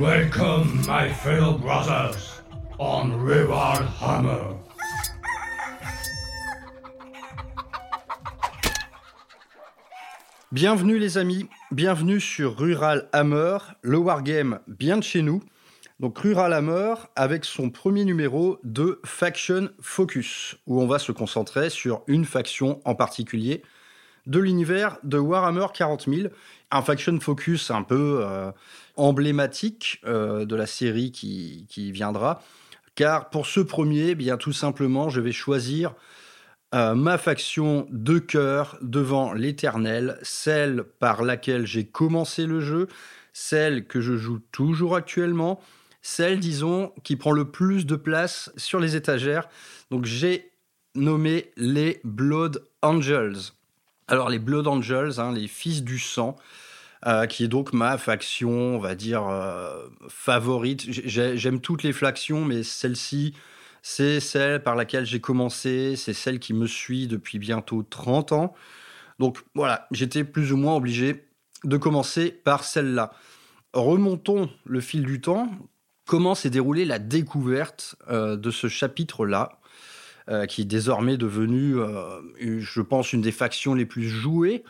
Welcome, my fellow brothers, on Hammer. Bienvenue les amis, bienvenue sur Rural Hammer, le wargame bien de chez nous. Donc Rural Hammer avec son premier numéro de Faction Focus, où on va se concentrer sur une faction en particulier de l'univers de Warhammer 40 000. Un Faction Focus un peu euh, emblématique euh, de la série qui, viendra. Car pour ce premier, eh bien tout simplement, je vais choisir euh, ma faction de cœur devant l'éternel, celle par laquelle j'ai commencé le jeu, celle que je joue toujours actuellement, celle, disons, qui prend le plus de place sur les étagères. Donc j'ai nommé les Blood Angels. Alors les Blood Angels, hein, les fils du sang, euh, qui est donc ma faction, on va dire, euh, favorite. J'aime toutes les factions, mais celle-ci, c'est celle par laquelle j'ai commencé, c'est celle qui me suit depuis bientôt 30 ans. Donc voilà, j'étais plus ou moins obligé de commencer par celle-là. Remontons le fil du temps. Comment s'est déroulée la découverte euh, de ce chapitre-là, euh, qui est désormais devenu, euh, je pense, une des factions les plus jouées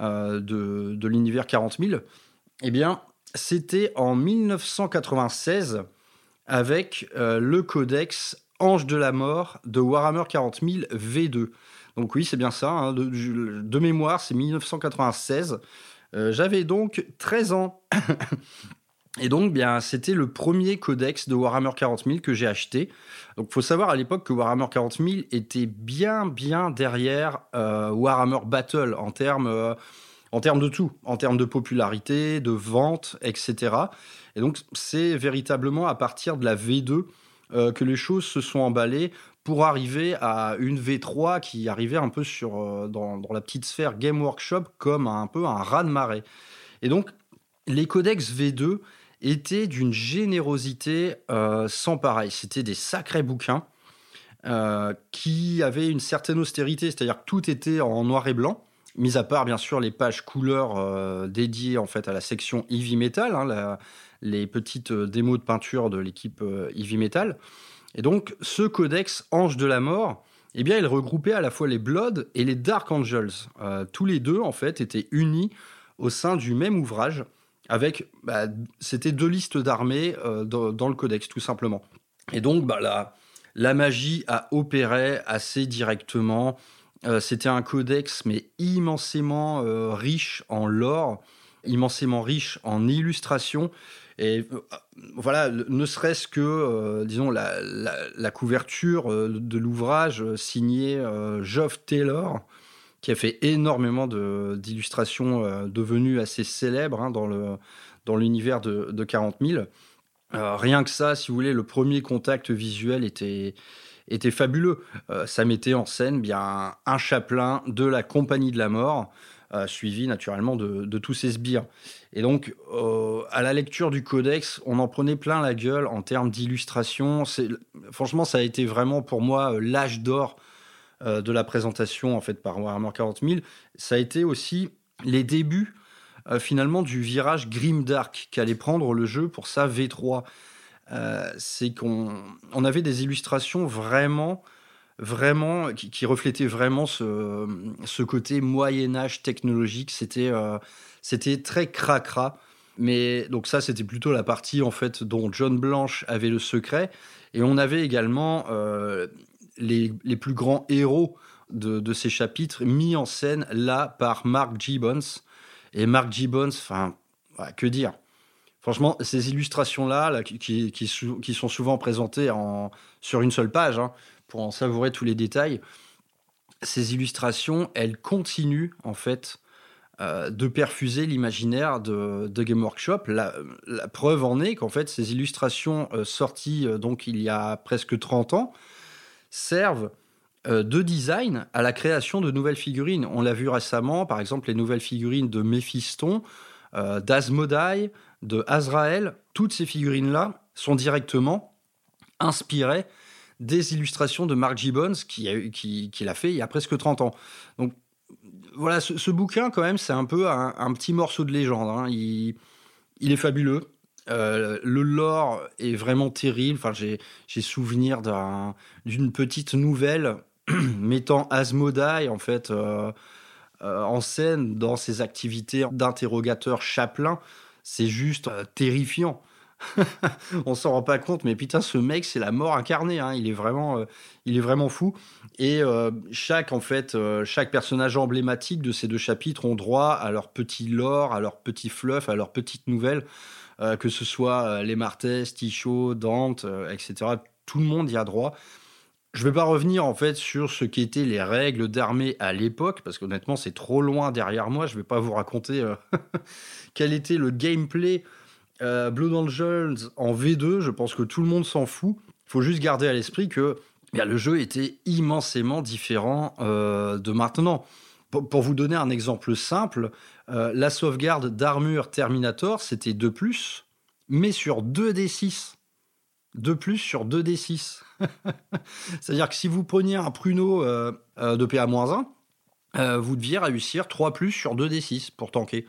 de, l'univers 40 000 Eh bien, c'était en 1996 avec le codex Ange de la mort de Warhammer 40 000 V2. Donc oui, c'est bien ça, hein, de, mémoire, c'est 1996. Euh, j'avais donc 13 ans. Et donc, bien, c'était le premier codex de Warhammer 40 000 que j'ai acheté. Donc, faut savoir à l'époque que Warhammer 40 000 était bien, bien derrière euh, Warhammer Battle en termes, euh, en termes de tout, en termes de popularité, de vente, etc. Et donc, c'est véritablement à partir de la V2 euh, que les choses se sont emballées pour arriver à une V3 qui arrivait un peu sur, euh, dans, la petite sphère Game Workshop comme un, peu un raz-de-marée. Et donc, les codex V2 étaient d'une générosité euh, sans pareil. C'était des sacrés bouquins qui avaient une certaine austérité, c'est-à-dire que tout était en noir et blanc mis à part bien sûr les pages couleurs dédiées en fait à la section Heavy Metal, hein, les petites euh, démos de peinture de l'équipe euh, Heavy Metal. Et donc, ce codex Ange de la Mort, eh bien, il regroupait à la fois les Blood et les Dark Angels. Euh, tous les deux, en fait, étaient unis au sein du même ouvrage, avec, bah, c'était deux listes d'armées dans, le codex, tout simplement. Et donc, bah, la, la magie a opéré assez directement. c'était un codex, mais immensément riche en lore, immensément riche en illustrations. Et euh, voilà, ne serait-ce que, euh, disons, la, couverture euh, de l'ouvrage signé Geoff Taylor, qui a fait énormément d'illustrations devenues assez célèbres hein, dans l'univers de, de 40 000. rien que ça, si vous voulez, le premier contact visuel était, était fabuleux. ça mettait en scène bien un chapelain de la Compagnie de la Mort, suivi naturellement de, tous ses sbires. Et donc, euh, à la lecture du codex, on en prenait plein la gueule en termes d'illustration. Franchement, ça a été vraiment pour moi euh, l'âge d'or euh, de la présentation en fait par Warhammer 40 000. Ça a été aussi les débuts finalement du virage grimdark qu'allait prendre le jeu pour sa V3. C'est qu'on on avait des illustrations vraiment vraiment qui, reflétaient vraiment ce, ce côté Moyen Âge technologique. C'était c'était très cracra. Mais donc ça, c'était plutôt la partie en fait dont John Blanche avait le secret. Et on avait également euh, les, plus grands héros de, ces chapitres mis en scène là par Mark Gibbons. Et Mark Gibbons, enfin, que dire Franchement, ces illustrations-là, qui, qui, sont souvent présentées en, sur une seule page, hein, pour en savourer tous les détails, ces illustrations, elles continuent en fait euh, de perfuser l'imaginaire de, Game Workshop. La, preuve en est qu'en fait, ces illustrations euh, sorties euh, donc il y a presque 30 ans servent de design à la création de nouvelles figurines. On l'a vu récemment, par exemple, les nouvelles figurines de Méphiston, d'Asmodai, de Azrael. Toutes ces figurines-là sont directement inspirés des illustrations de Mark Gibbons qui, a, qui, qui l'a fait il y a presque 30 ans. Donc voilà, ce, bouquin quand même, c'est un peu un, petit morceau de légende. Hein. Il, est fabuleux. Euh, le lore est vraiment terrible. Enfin, j'ai, souvenir d'une petite nouvelle mettant Asmodai en fait euh, euh, en scène dans ses activités d'interrogateur chaplain. C'est juste terrifiant. on s'en rend pas compte, mais putain, ce mec, c'est la mort incarnée. Hein. Il est vraiment, il est vraiment fou. Et chaque en fait, chaque personnage emblématique de ces deux chapitres ont droit à leur petit lore, à leur petit fluff, à leur petite nouvelle, que ce soit les Martes, Ticho, Dante, etc. Tout le monde y a droit. Je vais pas revenir en fait sur ce qu'étaient les règles d'armée à l'époque, parce qu'honnêtement c'est trop loin derrière moi. Je vais pas vous raconter quel était le gameplay euh, Blood Angels en V2, je pense que tout le monde s'en fout. Il faut juste garder à l'esprit que le jeu était immensément différent euh, de maintenant. Pour, vous donner un exemple simple, euh, la sauvegarde d'armure Terminator, c'était 2 +, mais sur 2d6. 2 plus sur 2d6. C'est-à-dire que si vous preniez un pruneau de PA-1, vous deviez réussir 3 plus sur 2d6 pour tanker.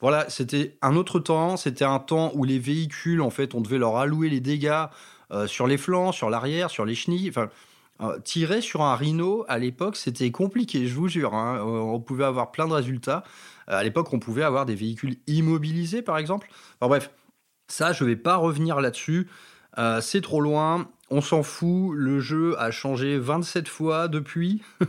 Voilà, c'était un autre temps. C'était un temps où les véhicules, en fait, on devait leur allouer les dégâts euh, sur les flancs, sur l'arrière, sur les chenilles. Enfin, euh, tirer sur un rhino à l'époque, c'était compliqué, je vous jure. Hein. Euh, on pouvait avoir plein de résultats. À l'époque, on pouvait avoir des véhicules immobilisés, par exemple. Bref, ça, je ne vais pas revenir là-dessus. c'est trop loin. On s'en fout. Le jeu a changé 27 fois depuis.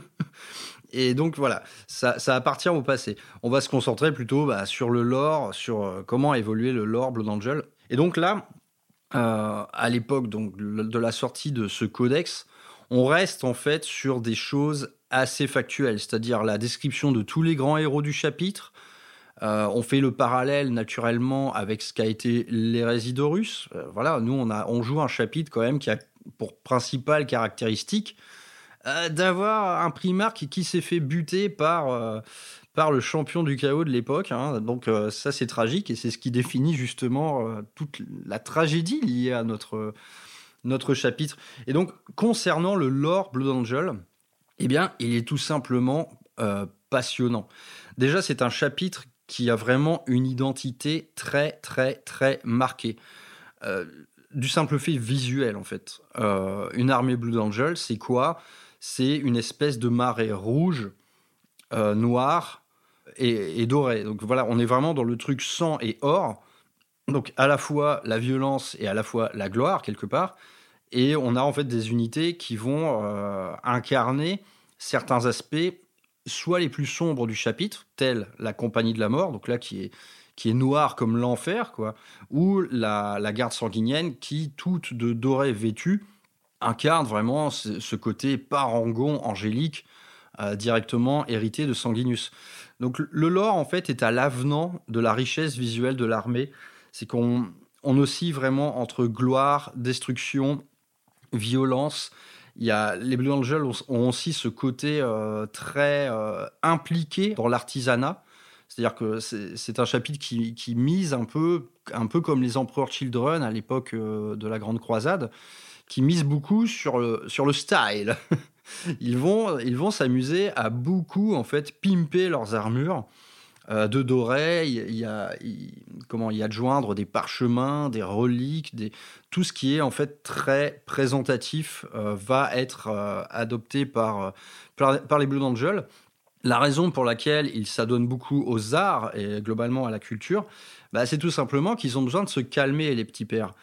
Et donc voilà, ça, appartient au passé. On va se concentrer plutôt bah, sur le lore, sur euh, comment a évolué le lore Blood Angel. Et donc là, euh, à l'époque de la sortie de ce codex, on reste en fait sur des choses assez factuelles, c'est-à-dire la description de tous les grands héros du chapitre. Euh, on fait le parallèle naturellement avec ce qu'a été l'hérésie d'Horus. voilà, nous on, a, on joue un chapitre quand même qui a pour principale caractéristique euh, d'avoir un Primark qui, s'est fait buter par, euh, par le champion du chaos de l'époque. Hein. Donc euh, ça c'est tragique et c'est ce qui définit justement toute la tragédie liée à notre, notre chapitre. Et donc concernant le lore Blood Angel, eh bien il est tout simplement passionnant. Déjà c'est un chapitre qui a vraiment une identité très très très marquée du simple fait visuel en fait. une armée Blood Angel, c'est quoi? C'est une espèce de marée rouge, euh, noire et, dorée. Donc voilà, on est vraiment dans le truc sang et or. Donc à la fois la violence et à la fois la gloire quelque part. Et on a en fait des unités qui vont euh, incarner certains aspects, soit les plus sombres du chapitre, tels la compagnie de la mort, donc là qui est qui est noire comme l'enfer, quoi, ou la, la garde sanguinienne qui, toute de doré vêtue, incarne vraiment ce, côté parangon angélique euh, directement hérité de Sanguinus. Donc le lore en fait est à l'avenant de la richesse visuelle de l'armée. C'est qu'on on oscille vraiment entre gloire, destruction, violence. Il y a, les Blue Angels ont aussi ce côté euh, très euh, impliqué dans l'artisanat. C'est-à-dire que c'est un chapitre qui, qui, mise un peu, un peu comme les empereurs Children à l'époque de la Grande Croisade qui misent beaucoup sur le, sur le style. ils vont ils vont s'amuser à beaucoup en fait pimper leurs armures euh, de doré. Il y a comment y adjoindre des parchemins, des reliques, tout ce qui est en fait très présentatif euh, va être euh, adopté par, par, les Blue Angels. La raison pour laquelle ils s'adonnent beaucoup aux arts et globalement à la culture, bah, c'est tout simplement qu'ils ont besoin de se calmer les petits pères.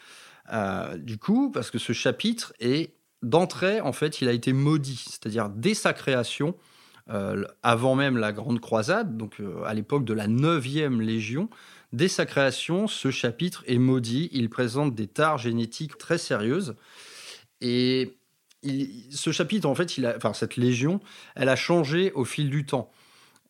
Du coup, parce que ce chapitre est d'entrée, en fait, il a été maudit, c'est-à-dire dès sa création, avant même la Grande Croisade, donc euh, à l'époque de la 9e Légion, dès sa création, ce chapitre est maudit. Il présente des tares génétiques très sérieuses. Et ce chapitre, en fait, enfin, cette légion, elle a changé au fil du temps.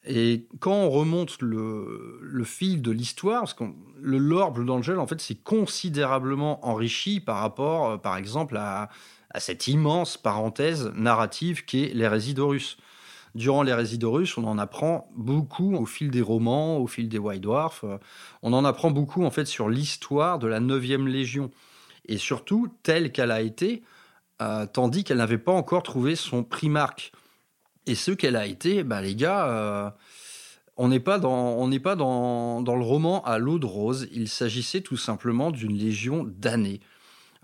Et quand on remonte le, fil de l'histoire, parce que le lore Blood Angel, en fait, c'est considérablement enrichi par rapport, euh, par exemple, à, cette immense parenthèse narrative qu'est l'hérésie d'Horus. Durant l'hérésie d'Horus, on en apprend beaucoup au fil des romans, au fil des White Dwarfs. Euh, on en apprend beaucoup, en fait, sur l'histoire de la 9e Légion. et surtout telle qu'elle a été, euh, tandis qu'elle n'avait pas encore trouvé son primarque. Et ce qu'elle a été, bah, les gars, euh, on n'est pas, dans, on pas dans, dans, le roman à l'eau de rose. Il s'agissait tout simplement d'une légion d'années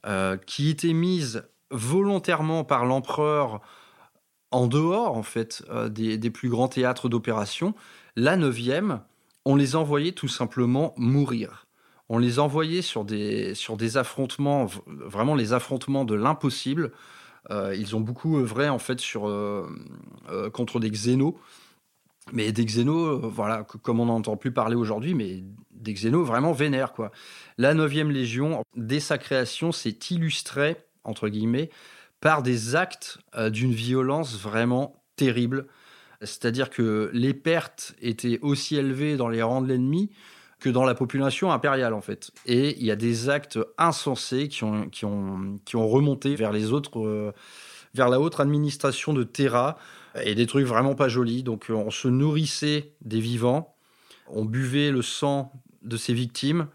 euh, qui était mise volontairement par l'empereur en dehors, en fait, des, des, plus grands théâtres d'opération. La neuvième, on les envoyait tout simplement mourir on les envoyait sur des, sur des affrontements, vraiment les affrontements de l'impossible. Euh, ils ont beaucoup œuvré en fait sur, euh, euh, contre des xénos. Mais des xénos, voilà, comme on n'entend plus parler aujourd'hui, mais des xénos vraiment vénères, quoi. La 9e Légion, dès sa création, s'est illustrée, entre guillemets, par des actes d'une violence vraiment terrible. C'est-à-dire que les pertes étaient aussi élevées dans les rangs de l'ennemi que dans la population impériale en fait. Et il y a des actes insensés qui ont, qui ont, qui ont remonté vers les autres, euh, vers la haute administration de Terra et des trucs vraiment pas jolis. Donc on se nourrissait des vivants, on buvait le sang de ses victimes.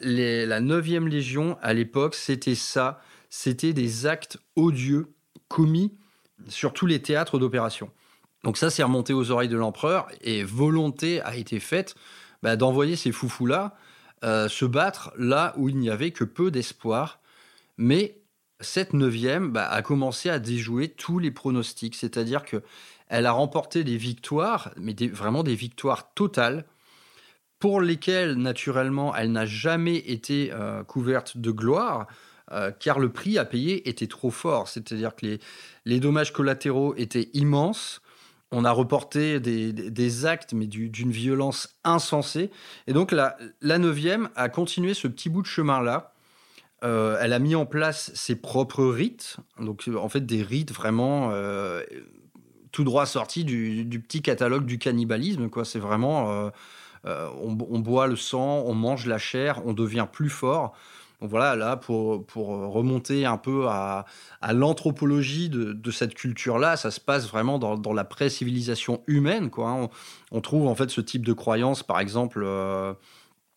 La 9e Légion à l'époque, c'était ça, c'était des actes odieux commis sur tous les théâtres d'opération. Donc ça, c'est remonté aux oreilles de l'empereur et volonté a été faite bah, d'envoyer ces foufous-là euh, se battre là où il n'y avait que peu d'espoir. Mais cette neuvième bah, a commencé à déjouer tous les pronostics, c'est-à-dire que elle a remporté des victoires, mais vraiment des victoires totales, pour lesquelles naturellement elle n'a jamais été euh, couverte de gloire, euh, car le prix à payer était trop fort, c'est-à-dire que les, les dommages collatéraux étaient immenses on a reporté des, actes, mais d'une violence insensée. Et donc la, la neuvième a continué ce petit bout de chemin-là. Euh, elle a mis en place ses propres rites, donc en fait des rites vraiment euh, tout droit sortis du, petit catalogue du cannibalisme. Quoi, c'est vraiment on, boit le sang, on mange la chair, on devient plus fort. Donc voilà, là, pour, pour remonter un peu à, à l'anthropologie de, de, cette culture-là, ça se passe vraiment dans, dans la pré-civilisation humaine. Quoi. Hein. On, trouve en fait ce type de croyance, par exemple, euh,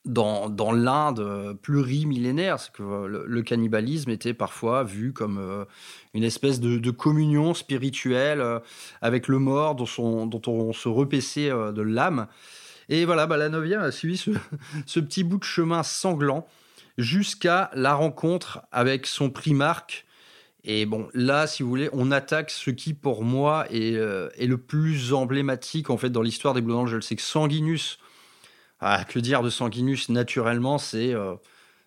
dans, dans l'Inde plurimillénaire. C'est que le, cannibalisme était parfois vu comme euh, une espèce de, communion spirituelle euh, avec le mort dont, son, dont on se repaissait de l'âme. Et voilà, bah, la neuvième a suivi ce, ce petit bout de chemin sanglant jusqu'à la rencontre avec son primarque. Et bon, là, si vous voulez, on attaque ce qui, pour moi, est, euh, est le plus emblématique, en fait, dans l'histoire des Blue Angels. C'est que Sanguinus, ah, que dire de Sanguinus, naturellement, c'est euh,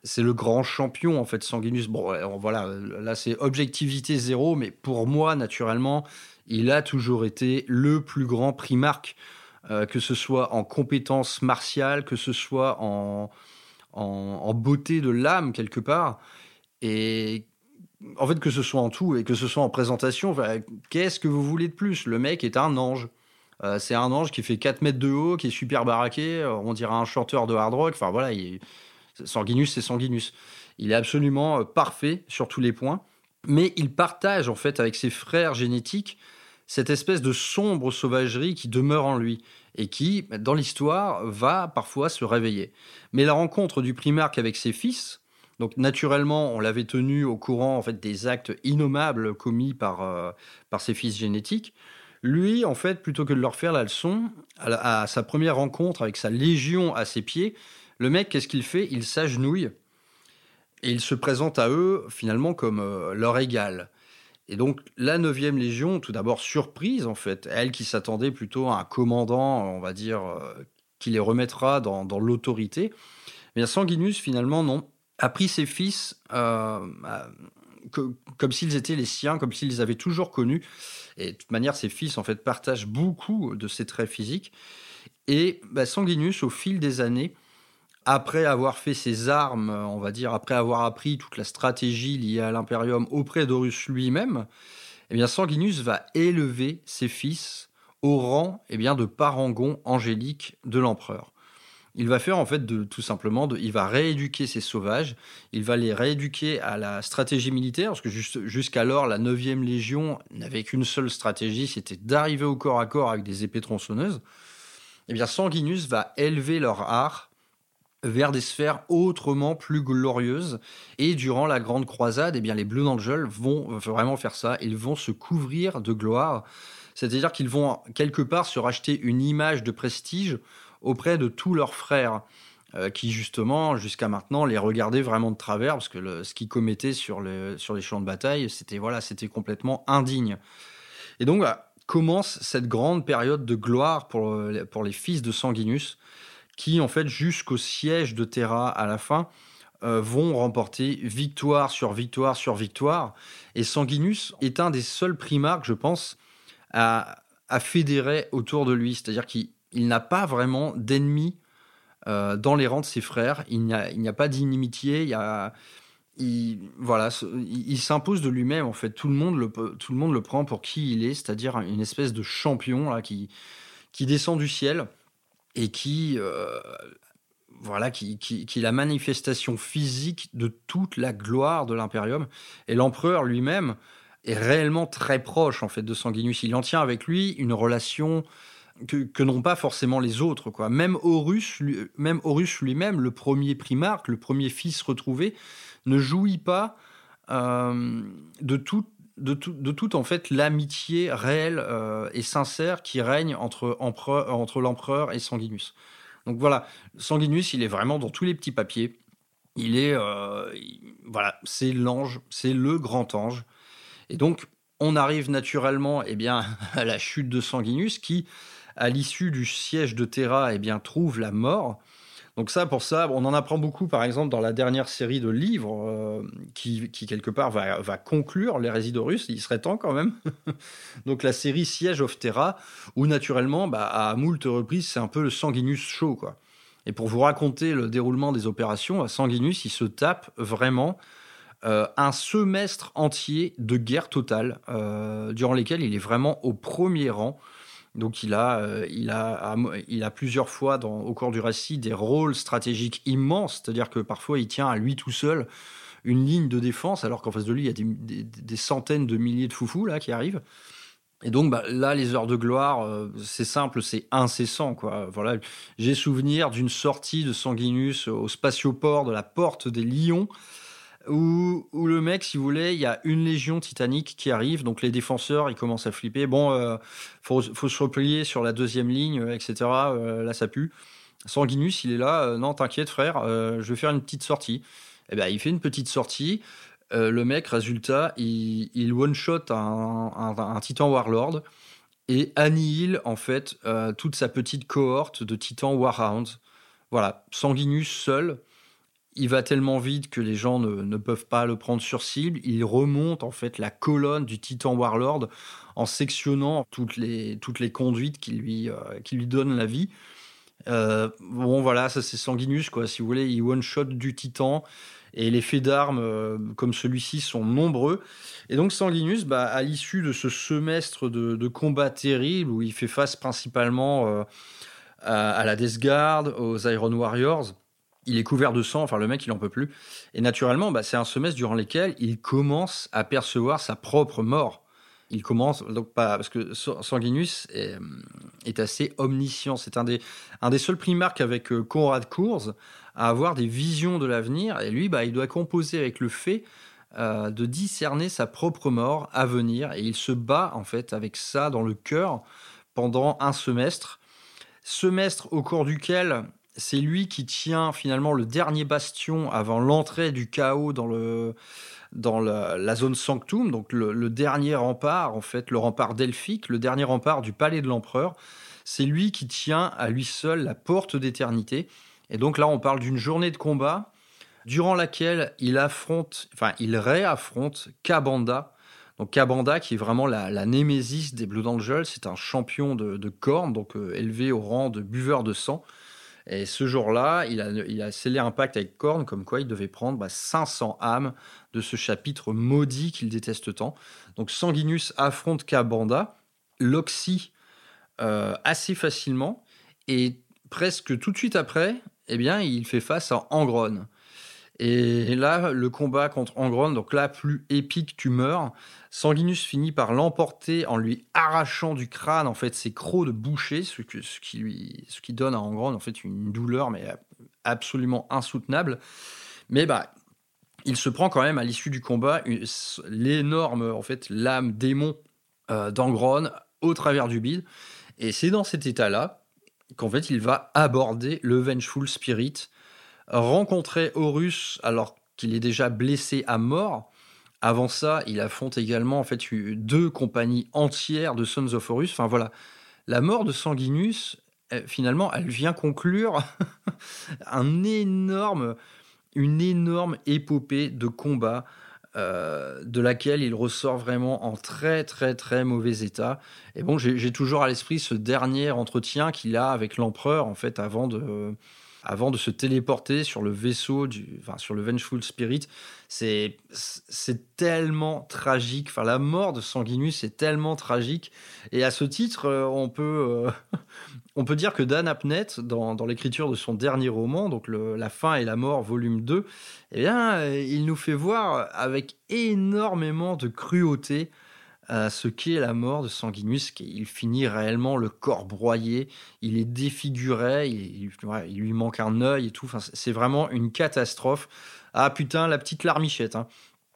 c'est le grand champion, en fait, Sanguinus. Bon, voilà, là, c'est objectivité zéro, mais pour moi, naturellement, il a toujours été le plus grand primarque, euh, que ce soit en compétences martiales, que ce soit en, en, beauté de l'âme quelque part. Et en fait, que ce soit en tout et que ce soit en présentation, qu'est-ce que vous voulez de plus? Le mec est un ange. Euh, c'est un ange qui fait 4 mètres de haut, qui est super baraqué, on dirait un chanteur de hard rock. Enfin voilà, il... Sanguinus, c'est Sanguinus. Il est absolument euh, parfait sur tous les points. Mais il partage en fait avec ses frères génétiques cette espèce de sombre sauvagerie qui demeure en lui et qui, dans l'histoire, va parfois se réveiller. Mais la rencontre du primarque avec ses fils, donc naturellement, on l'avait tenu au courant en fait des actes innommables commis par, euh, par ses fils génétiques. Lui, en fait, plutôt que de leur faire la leçon, à, sa première rencontre avec sa légion à ses pieds, le mec, qu'est-ce qu'il fait? Il s'agenouille et il se présente à eux finalement comme euh, leur égal. Et donc la 9e Légion, tout d'abord surprise en fait, elle qui s'attendait plutôt à un commandant, on va dire, euh, qui les remettra dans, l'autorité, eh Sanguinus finalement non, a pris ses fils euh, comme s'ils étaient les siens, comme s'ils les avaient toujours connus. Et de toute manière, ses fils en fait partagent beaucoup de ses traits physiques. Et bah, Sanguinus, au fil des années, après avoir fait ses armes, on va dire, après avoir appris toute la stratégie liée à l'Imperium auprès d'Horus lui-même, eh bien Sanguinus va élever ses fils au rang eh bien, de parangon angélique de l'empereur. Il va faire en fait de, tout simplement, de, il va rééduquer ses sauvages, il va les rééduquer à la stratégie militaire, parce que jusqu'alors la 9e Légion n'avait qu'une seule stratégie, c'était d'arriver au corps à corps avec des épées tronçonneuses. Eh bien Sanguinus va élever leur art vers des sphères autrement plus glorieuses. Et durant la Grande Croisade, eh bien, les Blue Angels vont vraiment faire ça. Ils vont se couvrir de gloire. C'est-à-dire qu'ils vont quelque part se racheter une image de prestige auprès de tous leurs frères. Euh, qui justement, jusqu'à maintenant, les regardaient vraiment de travers, parce que ce qu'ils commettaient sur, les champs de bataille, c'était voilà, c'était complètement indigne. Et donc, bah, commence cette grande période de gloire pour, pour les fils de Sanguinus, qui, en fait, jusqu'au siège de Terra à la fin, euh, vont remporter victoire sur victoire sur victoire. Et Sanguinus est un des seuls primarques, je pense, à, à fédérer autour de lui. C'est-à-dire qu'il n'a pas vraiment d'ennemis euh, dans les rangs de ses frères. Il n'y a, pas d'inimitié. Il y a, il, voilà, il, s'impose de lui-même. En fait, tout le monde le, tout le monde le prend pour qui il est, c'est-à-dire une espèce de champion là qui, qui descend du ciel et qui, euh, voilà, qui, qui, qui est la manifestation physique de toute la gloire de l'impérium. Et l'empereur lui-même est réellement très proche en fait de Sanguinus. Il en tient avec lui une relation que, n'ont pas forcément les autres. Quoi. Même Horus, même Horus lui-même, le premier primarque, le premier fils retrouvé, ne jouit pas euh, de toute de, tout, toute en fait l'amitié réelle euh, et sincère qui règne entre, entre l'empereur et Sanguinus. Donc voilà, Sanguinus, il est vraiment dans tous les petits papiers. Il est, euh, voilà, c'est l'ange, c'est le grand ange. Et donc, on arrive naturellement, eh bien, à la chute de Sanguinus, qui à l'issue du siège de Terra, eh bien, trouve la mort. Donc ça, pour ça, on en apprend beaucoup, par exemple, dans la dernière série de livres euh, qui, quelque part, va, conclure l'hérésie d'Horus. Il serait temps quand même. Donc la série Siège of Terra, où naturellement, bah, à moult reprises, c'est un peu le Sanguinus show. Quoi. Et pour vous raconter le déroulement des opérations, à Sanguinus, il se tape vraiment euh, un semestre entier de guerre totale, euh, durant lesquels il est vraiment au premier rang. Donc il a, euh, il a, il a plusieurs fois au cours du récit des rôles stratégiques immenses, c'est-à-dire que parfois il tient à lui tout seul une ligne de défense, alors qu'en face de lui il y a des, centaines de milliers de foufous là qui arrivent. Et donc bah, là, les heures de gloire, euh, c'est simple, c'est incessant. Quoi. Voilà, j'ai souvenir d'une sortie de Sanguinus au spatioport de la Porte des Lions où, le mec, si vous voulez, il y a une légion titanique qui arrive, donc les défenseurs, ils commencent à flipper. Bon, euh, faut, se replier sur la deuxième ligne, euh, etc. Euh, là, ça pue. Sanguinus, il est là. non, t'inquiète, frère, je vais faire une petite sortie. Eh ben, il fait une petite sortie. le mec, résultat, il, one-shot un, titan warlord et annihile en fait toute sa petite cohorte de titans warhounds. Voilà, Sanguinus seul il va tellement vite que les gens ne, peuvent pas le prendre sur cible. Il remonte en fait la colonne du Titan Warlord en sectionnant toutes les, toutes les conduites qui lui, euh, qui lui donnent la vie. Euh, bon voilà, ça c'est Sanguinus quoi. Si vous voulez, il one shot du Titan et les faits d'armes euh, comme celui-ci sont nombreux. Et donc Sanguinus, bah, à l'issue de ce semestre de, de combat terrible où il fait face principalement à, à, la Death Guard, aux Iron Warriors il est couvert de sang, enfin le mec il en peut plus. Et naturellement, bah, c'est un semestre durant lequel il commence à percevoir sa propre mort. Il commence donc pas parce que Sanguinus est, est assez omniscient. C'est un des, un des seuls primarques avec euh, Conrad Cours à avoir des visions de l'avenir. Et lui, bah, il doit composer avec le fait euh, de discerner sa propre mort à venir. Et il se bat en fait avec ça dans le cœur pendant un semestre. Semestre au cours duquel c'est lui qui tient finalement le dernier bastion avant l'entrée du chaos dans, le, dans la, zone Sanctum, donc le, dernier rempart, en fait, le rempart delphique, le dernier rempart du palais de l'empereur. C'est lui qui tient à lui seul la porte d'éternité. Et donc là, on parle d'une journée de combat durant laquelle il affronte, enfin, il réaffronte Kabanda. Donc Kabanda, qui est vraiment la, némésis des Blood Angels, c'est un champion de, de cornes, donc euh, élevé au rang de buveur de sang. Et ce jour-là, il a, scellé un pacte avec Korn, comme quoi il devait prendre 500 bah, âmes de ce chapitre maudit qu'il déteste tant. Donc Sanguinus affronte Kabanda, Loxy euh, assez facilement, et presque tout de suite après, eh bien, il fait face à Angron. Et là, le combat contre Angron, donc là, plus épique, tu meurs. Sanguinus finit par l'emporter en lui arrachant du crâne en fait ses crocs de boucher, ce, qui lui, ce qui donne à Angron en fait une douleur mais absolument insoutenable. Mais bah, il se prend quand même à l'issue du combat l'énorme en fait lame démon euh, d'Angron au travers du bide. Et c'est dans cet état-là qu'en fait il va aborder le Vengeful Spirit, rencontrer Horus alors qu'il est déjà blessé à mort. Avant ça, il affronte également en fait deux compagnies entières de Sons of Horus. Enfin voilà, la mort de Sanguinus, finalement, elle vient conclure un énorme, une énorme épopée de combat euh, de laquelle il ressort vraiment en très très très mauvais état. Et bon, j'ai toujours à l'esprit ce dernier entretien qu'il a avec l'empereur en fait avant de avant de se téléporter sur le vaisseau, du, enfin, sur le Vengeful Spirit. C'est, tellement tragique. Enfin, la mort de Sanguinus est tellement tragique. Et à ce titre, euh, on peut, euh, on peut dire que Dan Abnett, dans, dans l'écriture de son dernier roman, donc La fin et la mort, volume 2, eh bien, euh, il nous fait voir avec énormément de cruauté ce qu'est la mort de Sanguinus. Il finit réellement le corps broyé, il est défiguré, il, lui manque un œil et tout. Enfin, c'est vraiment une catastrophe. Ah putain, la petite larmichette. Hein.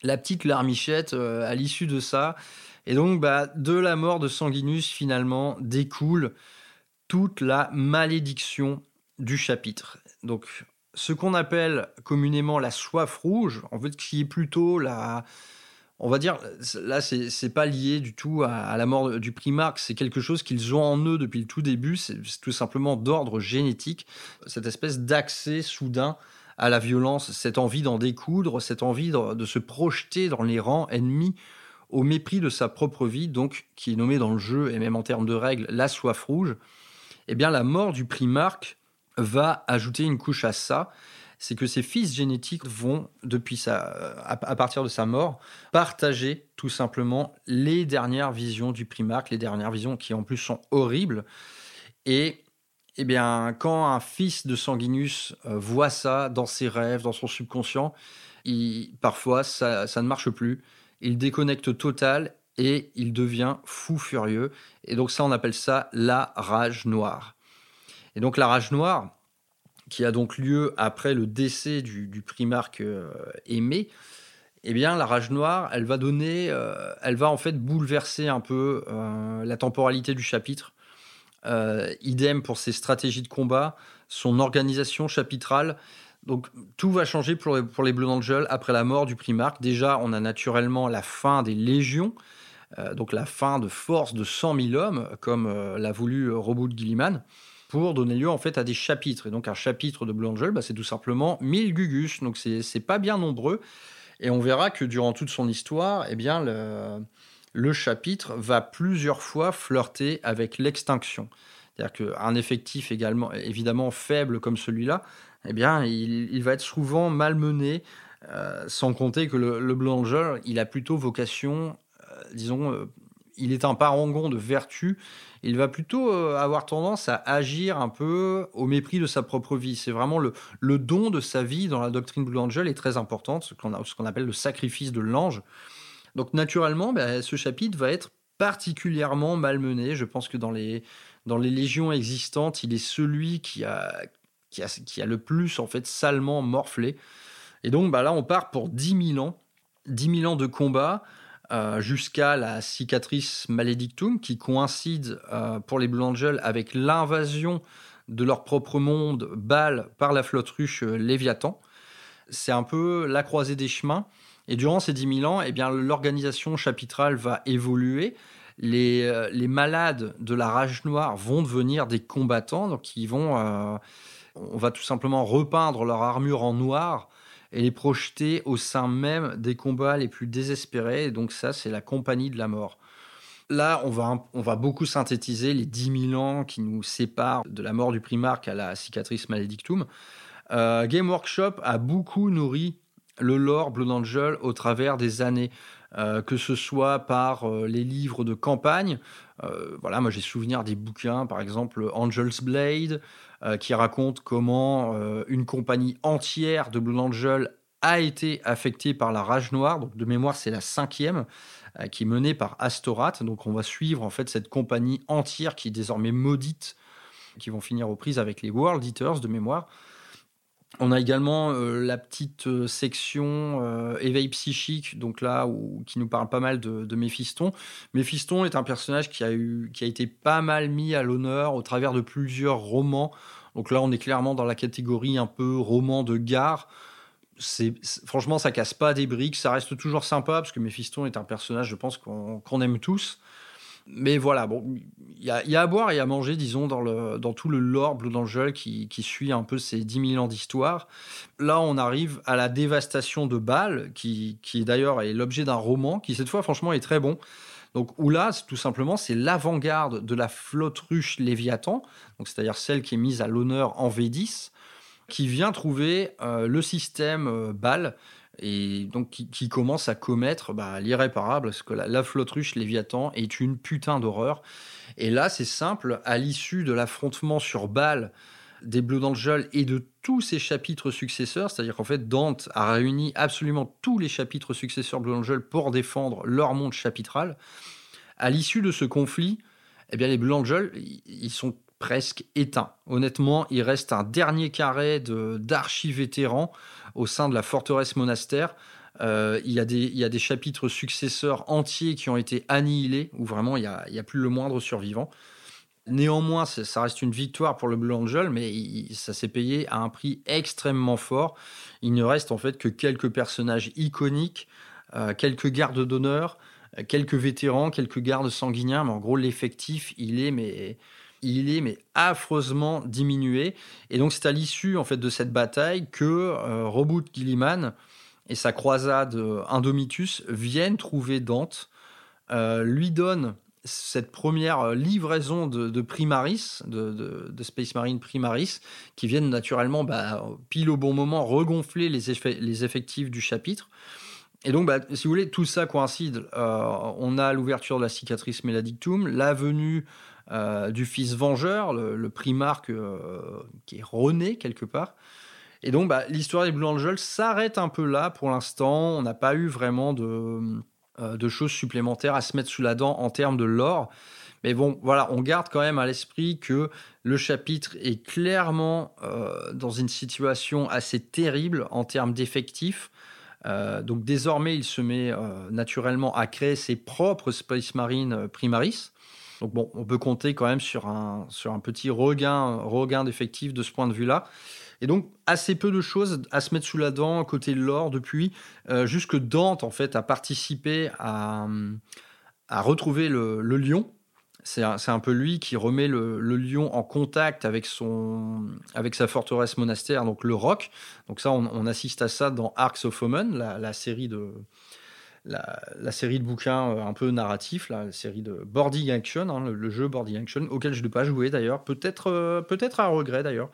La petite larmichette euh, à l'issue de ça. Et donc, bah, de la mort de Sanguinus, finalement, découle toute la malédiction du chapitre. Donc, ce qu'on appelle communément la soif rouge, en fait, qui est plutôt la, on va dire, là, c'est pas lié du tout à, la mort du primarque. C'est quelque chose qu'ils ont en eux depuis le tout début. C'est tout simplement d'ordre génétique. Cette espèce d'accès soudain à la violence, cette envie d'en découdre, cette envie de, se projeter dans les rangs ennemis au mépris de sa propre vie, donc qui est nommée dans le jeu et même en termes de règles la soif rouge. Eh bien, la mort du primarque va ajouter une couche à ça c'est que ses fils génétiques vont, depuis sa, à, partir de sa mort, partager tout simplement les dernières visions du primarque, les dernières visions qui en plus sont horribles. Et eh bien, quand un fils de Sanguinus euh, voit ça dans ses rêves, dans son subconscient, parfois ça, ça ne marche plus. Il déconnecte total et il devient fou furieux. Et donc ça, on appelle ça la rage noire. Et donc la rage noire, qui a donc lieu après le décès du, primarque euh, aimé, eh bien, la rage noire, elle va donner, euh, elle va en fait bouleverser un peu euh, la temporalité du chapitre. idem pour ses stratégies de combat, son organisation chapitrale. Donc tout va changer pour les, pour les Blue Angels après la mort du primarque. Déjà, on a naturellement la fin des légions, donc la fin de force de 100 000 hommes, comme l'a voulu Robot Gilliman pour donner lieu en fait à des chapitres. Et donc un chapitre de Blue Angel, bah, c'est tout simplement 1000 Gugus, donc c'est pas bien nombreux. Et on verra que durant toute son histoire, eh bien le, chapitre va plusieurs fois flirter avec l'extinction. C'est-à-dire qu'un effectif également, évidemment faible comme celui-là, eh bien, il, va être souvent malmené, euh, sans compter que le, le il a plutôt vocation, euh, disons, euh, il est un parangon de vertu il va plutôt euh, avoir tendance à agir un peu au mépris de sa propre vie. C'est vraiment le, don de sa vie dans la doctrine Blue Angel est très importante, ce qu'on appelle le sacrifice de l'ange. Donc naturellement, ben, ce chapitre va être particulièrement malmené. Je pense que dans les, dans les légions existantes, il est celui qui a, qui a, qui a le plus en fait salement morflé. Et donc bah là, on part pour 10 000 ans. 10 000 ans de combat euh, jusqu'à la cicatrice maledictum qui coïncide euh, pour les Blue Angels avec l'invasion de leur propre monde Baal par la flotte ruche euh, Léviathan. C'est un peu la croisée des chemins. Et durant ces 10 000 ans, eh bien, l'organisation chapitrale va évoluer. Les, les, malades de la rage noire vont devenir des combattants. Donc, ils vont, on va tout simplement repeindre leur armure en noir et les projeter au sein même des combats les plus désespérés. Et donc ça, c'est la compagnie de la mort. Là, on va, on va beaucoup synthétiser les 10 000 ans qui nous séparent de la mort du primarque à la cicatrice maledictum. Euh, Game Workshop a beaucoup nourri le lore Blood Angel au travers des années, euh, que ce soit par euh, les livres de campagne. voilà, moi j'ai souvenir des bouquins, par exemple Angel's Blade, euh, qui raconte comment euh, une compagnie entière de Blue Angel a été affectée par la rage noire. Donc de mémoire, c'est la cinquième euh, qui est menée par Astorat. Donc on va suivre en fait cette compagnie entière qui est désormais maudite, qui vont finir aux prises avec les World Eaters de mémoire. On a également euh, la petite euh, section euh, éveil psychique, donc là où, qui nous parle pas mal de, Méphiston. Méphiston est un personnage qui a, été pas mal mis à l'honneur au travers de plusieurs romans. Donc là, on est clairement dans la catégorie un peu roman de gare. Franchement, ça casse pas des briques, ça reste toujours sympa parce que Méphiston est un personnage, je pense, qu'on aime tous mais voilà, bon, il y, a, à boire et à manger, disons, dans, le, dans tout le lore Blue Angel qui, suit un peu ces 10 000 ans d'histoire. Là, on arrive à la dévastation de Bâle, qui, qui d'ailleurs est l'objet d'un roman qui, cette fois, franchement, est très bon. Donc, où là, tout simplement, c'est l'avant-garde de la flotte ruche Léviathan, c'est-à-dire celle qui est mise à l'honneur en V10, qui vient trouver euh, le système euh, Bâle et donc qui, commence à commettre bah, l'irréparable, parce que la, flotte ruche Léviathan est une putain d'horreur. Et là, c'est simple, à l'issue de l'affrontement sur Bâle des Blue Angels et de tous ses chapitres successeurs, c'est-à-dire qu'en fait Dante a réuni absolument tous les chapitres successeurs Blue Angel pour défendre leur monde chapitral. À l'issue de ce conflit, eh bien les Blue Angels, ils sont presque éteints. Honnêtement, il reste un dernier carré d'archi-vétérans au sein de la forteresse monastère. Euh, il, y a des, il y a des chapitres successeurs entiers qui ont été annihilés, où vraiment il n'y a, a, plus le moindre survivant. Néanmoins, ça reste une victoire pour le Blue Angel, mais ça s'est payé à un prix extrêmement fort. Il ne reste en fait que quelques personnages iconiques, euh, quelques gardes d'honneur, quelques vétérans, quelques gardes sanguiniens, mais en gros l'effectif, il est mais il est mais affreusement diminué. Et donc c'est à l'issue en fait de cette bataille que euh, Robert Gilliman et sa croisade euh, Indomitus viennent trouver Dante, euh, lui donnent cette première livraison de, Primaris, de, Space Marine Primaris, qui viennent naturellement bah, pile au bon moment regonfler les, les effectifs du chapitre. Et donc, bah, si vous voulez, tout ça coïncide. on a l'ouverture de la cicatrice Méladictum, la venue euh, du fils vengeur, le, primarque euh, qui est rené quelque part. Et donc, bah, l'histoire des Blue Angels s'arrête un peu là pour l'instant. On n'a pas eu vraiment de, euh, de, choses supplémentaires à se mettre sous la dent en termes de lore. Mais bon, voilà, on garde quand même à l'esprit que le chapitre est clairement dans une situation assez terrible en termes d'effectifs. donc désormais, il se met naturellement à créer ses propres Space Marine Primaris. Donc bon, on peut compter quand même sur un, sur un petit regain, regain d'effectifs de ce point de vue-là. Et donc, assez peu de choses à se mettre sous la dent côté lore depuis. Euh, jusque Dante, en fait, a participé à, à retrouver le, lion. C'est un, un, peu lui qui remet le, lion en contact avec, son, avec sa forteresse monastère, donc le roc. Donc ça, on, assiste à ça dans Arcs of Omen, la série de, la, série de bouquins euh, un peu narratifs, la série de Boarding Action, hein, le, jeu Boarding Action, auquel je n'ai pas joué d'ailleurs, peut-être euh, peut-être à regret d'ailleurs.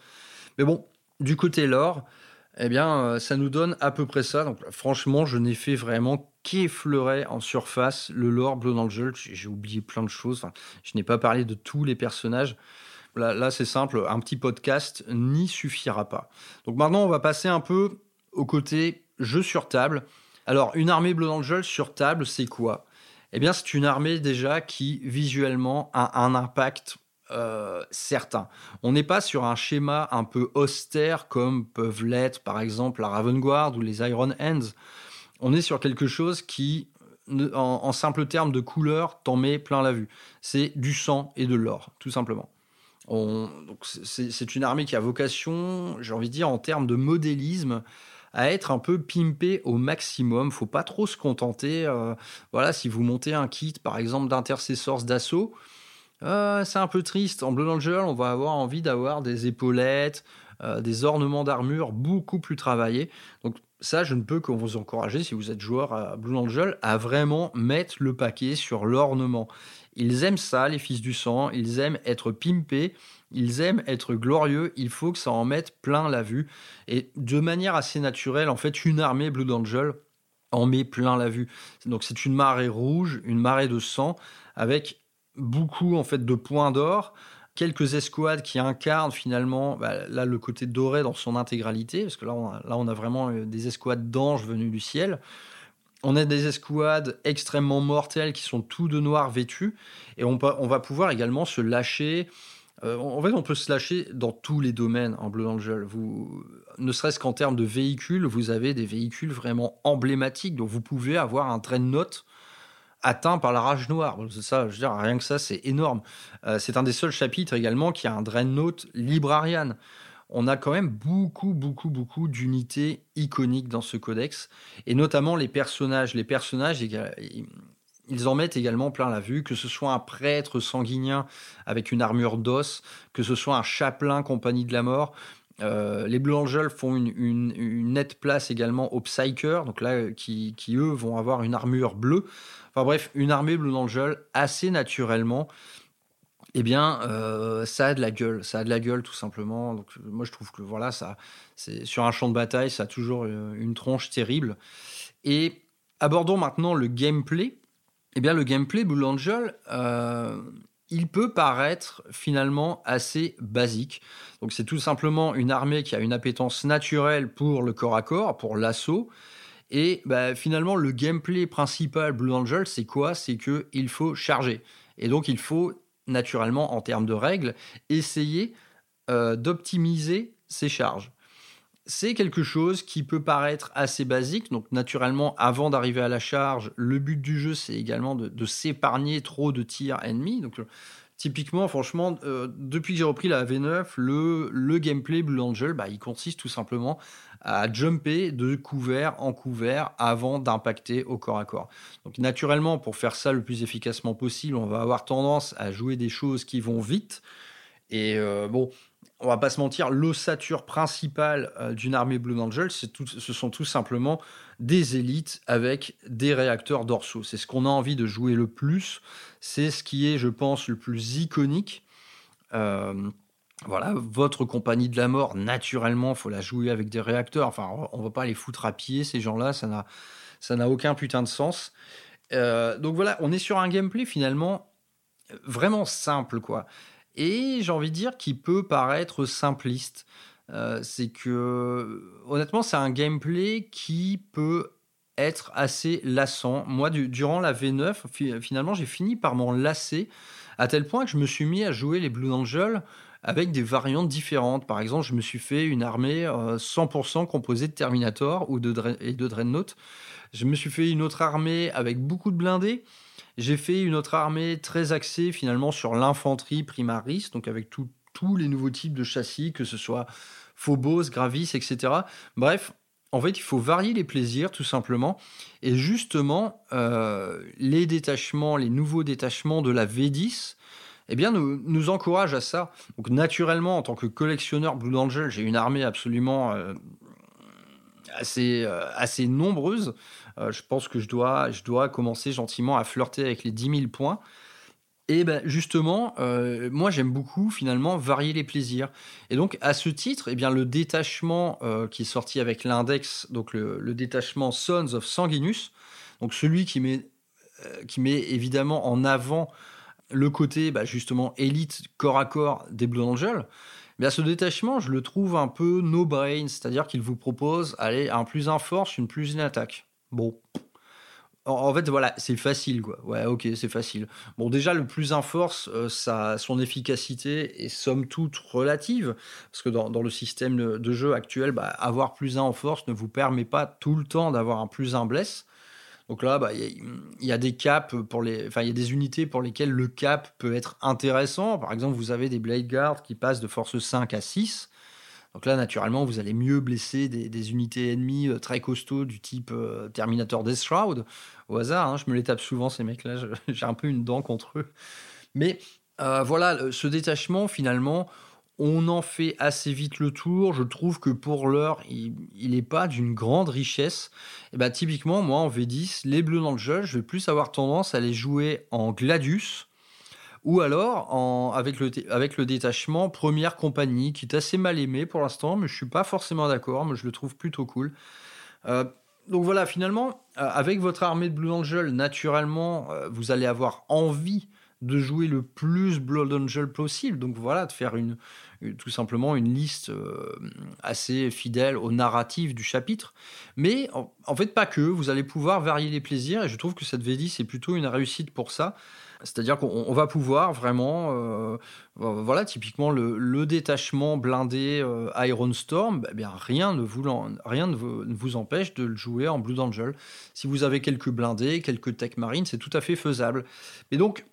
Mais bon, du côté lore, eh bien, euh, ça nous donne à peu près ça. Donc, franchement, je n'ai fait vraiment qu'effleurer en surface le lore Blood Angel. J'ai oublié plein de choses. je n'ai pas parlé de tous les personnages. Là c'est simple, un petit podcast n'y suffira pas. Donc maintenant, on va passer un peu au côté jeu sur table. Alors, une armée Blood Angel sur table, c'est quoi? Eh bien, c'est une armée déjà qui visuellement a un impact euh, certain. On n'est pas sur un schéma un peu austère comme peuvent l'être par exemple la Raven Guard ou les Iron Hands. On est sur quelque chose qui, en, simple terme de couleur, t'en met plein la vue. C'est du sang et de l'or, tout simplement. C'est une armée qui a vocation, j'ai envie de dire, en termes de modélisme, à être un peu pimpé au maximum. Faut pas trop se contenter. Euh, voilà, si vous montez un kit, par exemple, d'intercessors d'assaut, euh, c'est un peu triste. En Blue Angel, on va avoir envie d'avoir des épaulettes, euh, des ornements d'armure beaucoup plus travaillés. Donc ça, je ne peux que vous encourager, si vous êtes joueur à Blue Angel, à vraiment mettre le paquet sur l'ornement. Ils aiment ça, les fils du sang, ils aiment être pimpés, ils aiment être glorieux, il faut que ça en mette plein la vue. Et de manière assez naturelle, en fait, une armée Blue Angel en met plein la vue. Donc c'est une marée rouge, une marée de sang, avec beaucoup en fait de points d'or, quelques escouades qui incarnent finalement bah, là le côté doré dans son intégralité, parce que là on a, là on a vraiment euh, des escouades d'anges venus du ciel. On a des escouades extrêmement mortelles qui sont tout de noir vêtues, et on, on va pouvoir également se lâcher Euh, en fait, on peut se lâcher dans tous les domaines en Blue Angel. Vous, ne serait-ce qu'en termes de véhicules, vous avez des véhicules vraiment emblématiques. Donc, vous pouvez avoir un train de notes atteint par la rage noire. Ça, je veux dire, rien que ça, c'est énorme. Euh, c'est un des seuls chapitres également qui a un Dreadnought Librarian. On a quand même beaucoup, beaucoup, beaucoup d'unités iconiques dans ce codex, et notamment les personnages. Les personnages, ils en mettent également plein la vue, que ce soit un prêtre sanguinien avec une armure d'os, que ce soit un chapelain compagnie de la mort. Euh, les Blue Angels font une, nette place également aux Psykers, donc là, qui, qui, eux vont avoir une armure bleue. Enfin bref, une armée Blue Angel assez naturellement. Eh bien, euh, ça a de la gueule, ça a de la gueule tout simplement. Donc, moi, je trouve que voilà, ça, c'est sur un champ de bataille, ça a toujours euh, une tronche terrible. Et abordons maintenant le gameplay. Eh bien, le gameplay Blue Angel, euh, il peut paraître finalement assez basique. C'est tout simplement une armée qui a une appétence naturelle pour le corps à corps, pour l'assaut. Et bah, finalement, le gameplay principal Blue Angel, c'est quoi? C'est qu'il faut charger. Et donc, il faut naturellement, en termes de règles, essayer euh, d'optimiser ses charges. C'est quelque chose qui peut paraître assez basique. Donc, naturellement, avant d'arriver à la charge, le but du jeu, c'est également de, s'épargner trop de tirs ennemis. Donc, Typiquement, franchement, euh, depuis que j'ai repris la V9, le, le gameplay Blue Angel, bah, il consiste tout simplement à jumper de couvert en couvert avant d'impacter au corps à corps. Donc naturellement, pour faire ça le plus efficacement possible, on va avoir tendance à jouer des choses qui vont vite. Et euh, bon, on va pas se mentir, l'ossature principale euh, d'une armée Blue Angel, tout, ce sont tout simplement des élites avec des réacteurs dorsaux. C'est ce qu'on a envie de jouer le plus. C'est ce qui est, je pense, le plus iconique. Euh, voilà, votre compagnie de la mort, naturellement, faut la jouer avec des réacteurs. Enfin, on va pas les foutre à pied, ces gens-là, ça n'a, aucun putain de sens. Donc voilà, on est sur un gameplay finalement vraiment simple, quoi. Et j'ai envie de dire qu'il peut paraître simpliste. Euh, c'est que, honnêtement, c'est un gameplay qui peut être assez lassant. Moi, durant la V9, finalement, j'ai fini par m'en lasser à tel point que je me suis mis à jouer les Blue Angels avec des variantes différentes. Par exemple, je me suis fait une armée 100% euh, composée de Terminator ou et de Dreadnought. Je me suis fait une autre armée avec beaucoup de blindés. J'ai fait une autre armée très axée finalement sur l'infanterie primaris, donc avec tous les nouveaux types de châssis, que ce soit Phobos, Gravis, etc. Bref, en fait, il faut varier les plaisirs, tout simplement. Et justement, euh, les détachements, les nouveaux détachements de la V10, eh bien, nous, nous encourage à ça. Donc, naturellement, en tant que collectionneur Blue Angel, j'ai une armée absolument euh, assez, euh, assez nombreuse. Euh, je pense que je dois, je dois commencer gentiment à flirter avec les 10 000 points. Et ben justement, moi j'aime beaucoup finalement varier les plaisirs. Et donc à ce titre, eh bien le détachement qui est sorti avec l'index, donc le, détachement Sons of Sanguinus, donc celui qui met, qui met évidemment en avant le côté bah, justement élite corps à corps des Blue Angels, bien ce détachement, je le trouve un peu no brain, c'est-à-dire qu'il vous propose allez, un plus un force, une plus une attaque. Bon. En, fait, voilà, c'est facile, quoi. Ouais, ok, c'est facile. Bon, déjà, le plus un force, euh, son efficacité est somme toute relative, parce que dans, le système de jeu actuel, bah, avoir plus un en force ne vous permet pas tout le temps d'avoir un plus un bless. Donc là, bah, il y, a des caps pour les, enfin, il y a des unités pour lesquelles le cap peut être intéressant. Par exemple, vous avez des Blade Guards qui passent de force 5 à 6. Donc là, naturellement, vous allez mieux blesser des, unités ennemies euh, très costauds du type euh, Terminator Death Shroud. Au hasard, hein, je me les tape souvent, ces mecs-là. J'ai un peu une dent contre eux. Mais euh, voilà, ce détachement, finalement, on en fait assez vite le tour. Je trouve que pour l'heure, il n'est pas d'une grande richesse. Et bah, typiquement, moi, en V10, les bleus dans le jeu, je vais plus avoir tendance à les jouer en Gladius ou alors en, avec, le, détachement Première Compagnie, qui est assez mal aimé pour l'instant, mais je suis pas forcément d'accord, mais je le trouve plutôt cool. Euh, donc voilà, finalement, euh, avec votre armée de Blue Angel, naturellement, euh, vous allez avoir envie de jouer le plus Blood Angel possible. Donc voilà, de faire une, tout simplement une liste assez fidèle au narratif du chapitre. Mais en, fait, pas que. Vous allez pouvoir varier les plaisirs et je trouve que cette V10 est plutôt une réussite pour ça. C'est-à-dire qu'on va pouvoir vraiment, euh, voilà, typiquement le, détachement blindé euh, Iron Storm, bah, bien rien ne vous rien ne vous, empêche de le jouer en Blue Angel. Si vous avez quelques blindés, quelques tech marines, c'est tout à fait faisable. Et donc,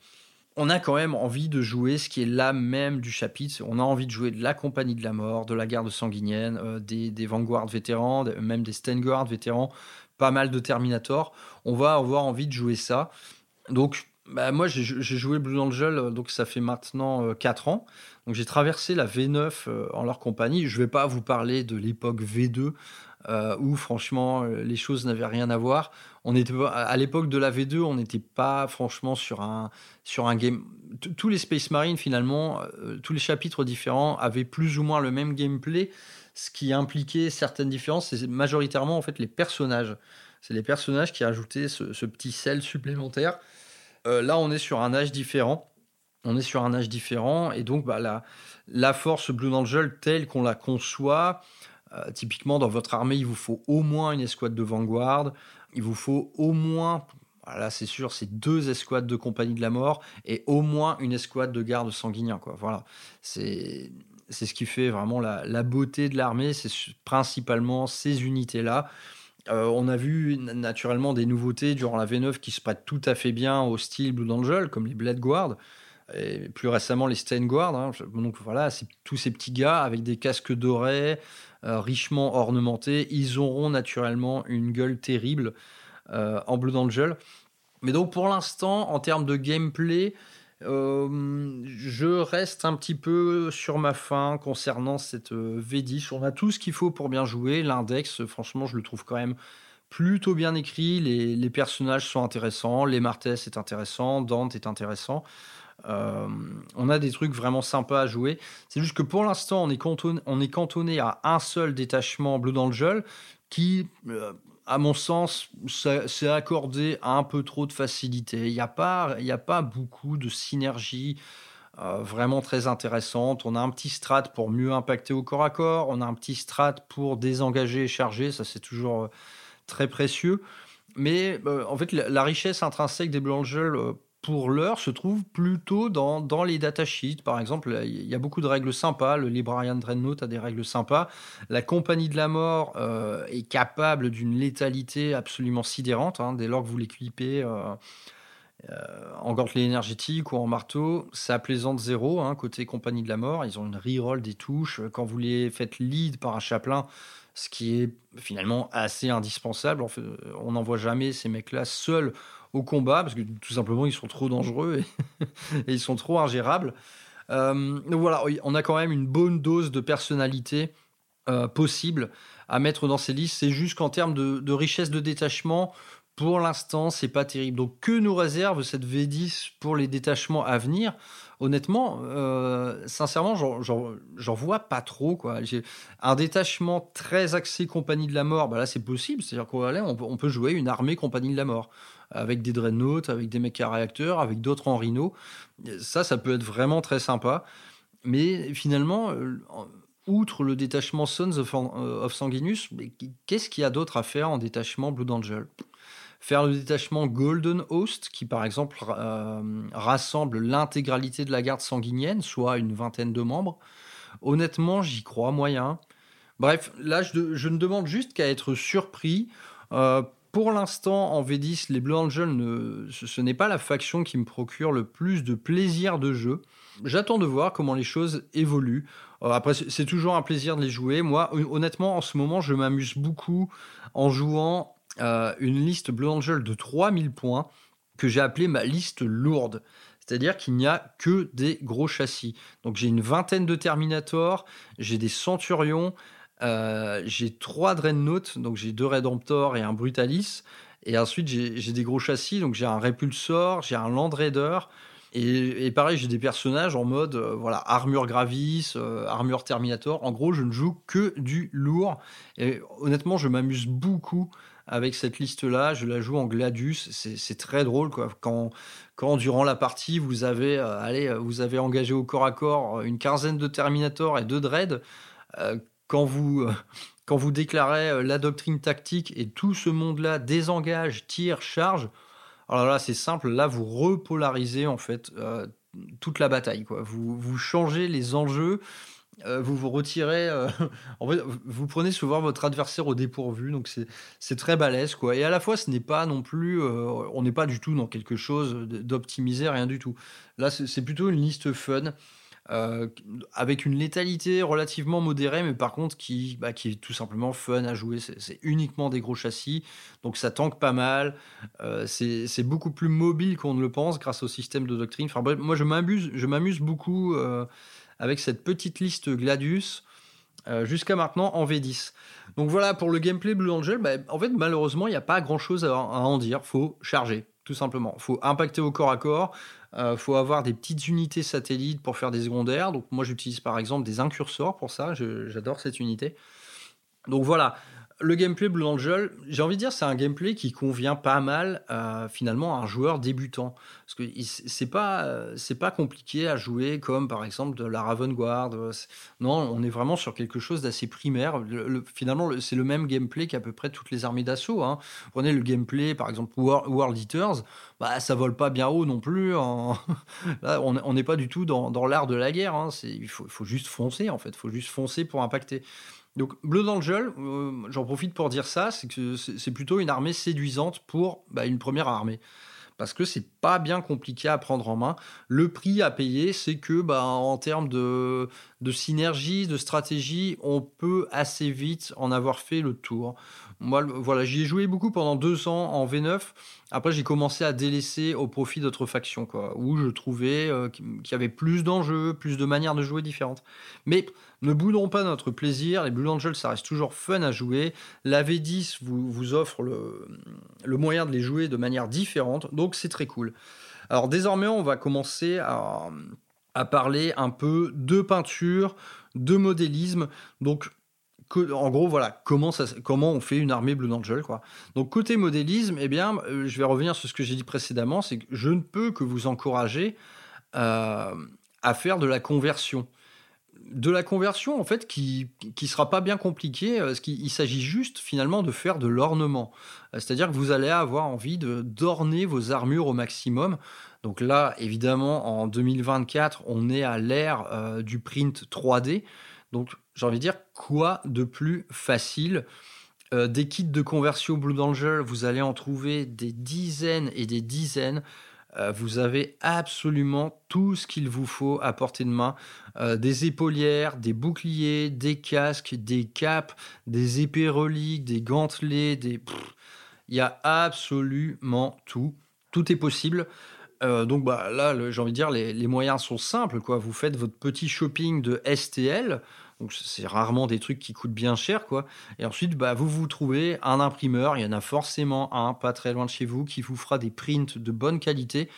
on a quand même envie de jouer ce qui est l'âme même du chapitre. On a envie de jouer de la compagnie de la mort, de la garde sanguinienne, euh, des, des Vanguard vétérans, même des Stenguard vétérans, pas mal de Terminator. On va avoir envie de jouer ça. Donc, bah, moi, j'ai joué Blue Angel, euh, donc ça fait maintenant 4 euh, ans. Donc j'ai traversé la V9 euh, en leur compagnie. Je ne vais pas vous parler de l'époque V2, où franchement les choses n'avaient rien à voir. On était à l'époque de la V2, on n'était pas franchement sur un sur un game. Tous les Space Marines finalement, tous les chapitres différents avaient plus ou moins le même gameplay, ce qui impliquait certaines différences. C'est majoritairement en fait les personnages. C'est les personnages qui ajoutaient ce petit sel supplémentaire. Euh, là, on est sur un âge différent. On est sur un âge différent. Et donc, bah, la, la force Blue Angel telle qu'on la conçoit, euh, typiquement, dans votre armée, il vous faut au moins une escouade de Vanguard. Il vous faut au moins, là c'est sûr, c'est deux escouades de Compagnie de la Mort et au moins une escouade de garde sanguinien. Voilà. C'est. C'est ce qui fait vraiment la beauté de l'armée, c'est principalement ces unités-là. Euh, on a vu naturellement des nouveautés durant la V9 qui se prêtent tout à fait bien au style Blue Angel, comme les Blade Guard, et plus récemment les Stain Guard. Hein. Donc voilà, tous ces petits gars avec des casques dorés, euh, richement ornementés, ils auront naturellement une gueule terrible euh, en Blue Angel. Mais donc pour l'instant, en termes de gameplay, euh, je reste un petit peu sur ma fin concernant cette euh, V10. On a tout ce qu'il faut pour bien jouer. L'index, franchement, je le trouve quand même plutôt bien écrit. Les, personnages sont intéressants. Les Martes est intéressant. Dante est intéressant. Euh, on a des trucs vraiment sympas à jouer. C'est juste que pour l'instant, on, est cantonné, on est cantonné à un seul détachement Blue Angel qui à mon sens, c'est accordé un peu trop de facilité. Il n'y a, pas, a pas beaucoup de synergie euh, vraiment très intéressante. On a un petit strat pour mieux impacter au corps à corps, on a un petit strat pour désengager et charger, ça c'est toujours euh, très précieux. Mais euh, en fait, la, richesse intrinsèque des Blue pour l'heure, se trouve plutôt dans, dans les datasheets. Par exemple, il y a beaucoup de règles sympas. Le Librarian Dreadnought a des règles sympas. La Compagnie de la Mort euh, est capable d'une létalité absolument sidérante. Hein, dès lors que vous l'équipez euh, euh, en gantelet énergétique ou en marteau, ça plaisante zéro. Hein, côté Compagnie de la Mort, ils ont une reroll des touches. Quand vous les faites lead par un chaplain, ce qui est finalement assez indispensable. On n'en voit jamais ces mecs-là seuls au combat, parce que tout simplement, ils sont trop dangereux et, ils sont trop ingérables. Euh, donc voilà, on a quand même une bonne dose de personnalité euh, possible à mettre dans ces listes. C'est juste qu'en termes de, richesse de détachement, pour l'instant, c'est pas terrible. Donc, que nous réserve cette V10 pour les détachements à venir? Honnêtement, euh, sincèrement, j'en vois pas trop. Quoi. Un détachement très axé compagnie de la mort, bah là, c'est possible. C'est-à-dire qu'on on peut jouer une armée compagnie de la mort avec des dreadnoughts, avec des mecs à réacteurs, avec d'autres en rhino. Ça, ça peut être vraiment très sympa. Mais finalement, euh, outre le détachement Sons of, euh, Sanguinus, qu'est-ce qu'il y a d'autre à faire en détachement Blood Angel? Faire le détachement Golden Host, qui par exemple euh, rassemble l'intégralité de la garde sanguinienne, soit une vingtaine de membres. Honnêtement, j'y crois moyen. Bref, là, je, ne demande juste qu'à être surpris pour l'instant, en V10, les Blue Angels, ce, n'est pas la faction qui me procure le plus de plaisir de jeu. J'attends de voir comment les choses évoluent. Euh, après, c'est toujours un plaisir de les jouer. Moi, honnêtement, en ce moment, je m'amuse beaucoup en jouant euh, une liste Blue Angel de 3000 points que j'ai appelée ma liste lourde. C'est-à-dire qu'il n'y a que des gros châssis. Donc j'ai une vingtaine de Terminator, j'ai des Centurions, euh, j'ai trois Dreadnought, donc j'ai deux Redemptor et un Brutalis. Et ensuite, j'ai des gros châssis, donc j'ai un Repulsor, j'ai un Land Raider. Et, pareil, j'ai des personnages en mode euh, voilà armure Gravis, euh, armure Terminator. En gros, je ne joue que du lourd. Et honnêtement, je m'amuse beaucoup avec cette liste-là. Je la joue en Gladius. C'est très drôle quand durant la partie vous avez allez, vous avez engagé au corps à corps une quinzaine de Terminator et deux Dread quand vous, euh, quand vous déclarez euh, la doctrine tactique et tout ce monde-là désengage, tire, charge, Alors là, c'est simple. Là, vous repolarisez en fait euh, toute la bataille. Quoi. Vous, vous changez les enjeux. Vous vous retirez, vous prenez souvent votre adversaire au dépourvu, donc c'est très balèze, quoi. Et à la fois, ce n'est pas non plus, on n'est pas du tout dans quelque chose d'optimisé, rien du tout. Là, c'est plutôt une liste fun. Euh, avec une létalité relativement modérée, mais par contre qui, bah, est tout simplement fun à jouer. C'est uniquement des gros châssis, donc ça tanque pas mal. Euh, c'est beaucoup plus mobile qu'on ne le pense grâce au système de doctrine. Enfin, moi, je m'amuse beaucoup euh, avec cette petite liste Gladius. jusqu'à maintenant en V10. Donc voilà pour le gameplay Blue Angel. Bah, en fait, malheureusement, il n'y a pas grand chose à, à en dire. Faut charger, tout simplement. Faut impacter au corps à corps. Il euh, faut avoir des petites unités satellites pour faire des secondaires. Donc moi j'utilise par exemple des incursors pour ça. J'adore cette unité. Donc voilà, le gameplay Blue Angel, j'ai envie de dire, c'est un gameplay qui convient pas mal finalement à un joueur débutant. Parce que c'est pas, pas compliqué à jouer comme par exemple de la Raven Guard. Non, on est vraiment sur quelque chose d'assez primaire. finalement, c'est le même gameplay qu'à peu près toutes les armées d'assaut. Hein. Prenez le gameplay, par exemple, World Eaters, bah, ça vole pas bien haut non plus. Là, on n'est pas du tout dans, l'art de la guerre. Hein. Il faut juste foncer, en fait. Il faut juste foncer pour impacter. Donc Blood Angel, euh, j'en profite pour dire ça, c'est que c'est plutôt une armée séduisante pour bah, une première armée. Parce que c'est pas bien compliqué à prendre en main. Le prix à payer, c'est que bah, en termes de, de synergie, de stratégie, on peut assez vite en avoir fait le tour. Moi, voilà, j'y ai joué beaucoup pendant deux ans en V9. Après, j'ai commencé à délaisser au profit d'autres factions, quoi, où je trouvais euh, qu'il y avait plus d'enjeux, plus de manières de jouer différentes. Mais ne boudons pas notre plaisir. Les Blue Angels, ça reste toujours fun à jouer. La V10 vous, vous offre le, moyen de les jouer de manière différente, donc c'est très cool. Alors désormais, on va commencer à, à parler un peu de peinture, de modélisme. Donc en gros, voilà, comment, on fait une armée Blue Angel, quoi. Donc, côté modélisme, eh bien, euh, je vais revenir sur ce que j'ai dit précédemment, c'est que je ne peux que vous encourager euh, à faire de la conversion. De la conversion, en fait, qui ne sera pas bien compliquée, parce qu'il s'agit juste, finalement, de faire de l'ornement. Euh, c'est-à-dire que vous allez avoir envie d'orner vos armures au maximum. Donc là, évidemment, en 2024, on est à l'ère du print 3D. Donc, j'ai envie de dire, quoi de plus facile euh, Des kits de conversion Blue Angel, vous allez en trouver des dizaines et des dizaines. Euh, vous avez absolument tout ce qu'il vous faut à portée de main. Euh, des épaulières, des boucliers, des casques, des capes, des épées reliques, des gantelets, des... Il y a absolument tout. Tout est possible. donc bah, là, j'ai envie de dire, les, les, moyens sont simples. Quoi. Vous faites votre petit shopping de STL. Donc c'est rarement des trucs qui coûtent bien cher, quoi. Et ensuite, bah, vous vous trouvez un imprimeur, il y en a forcément un pas très loin de chez vous qui vous fera des prints de bonne qualité.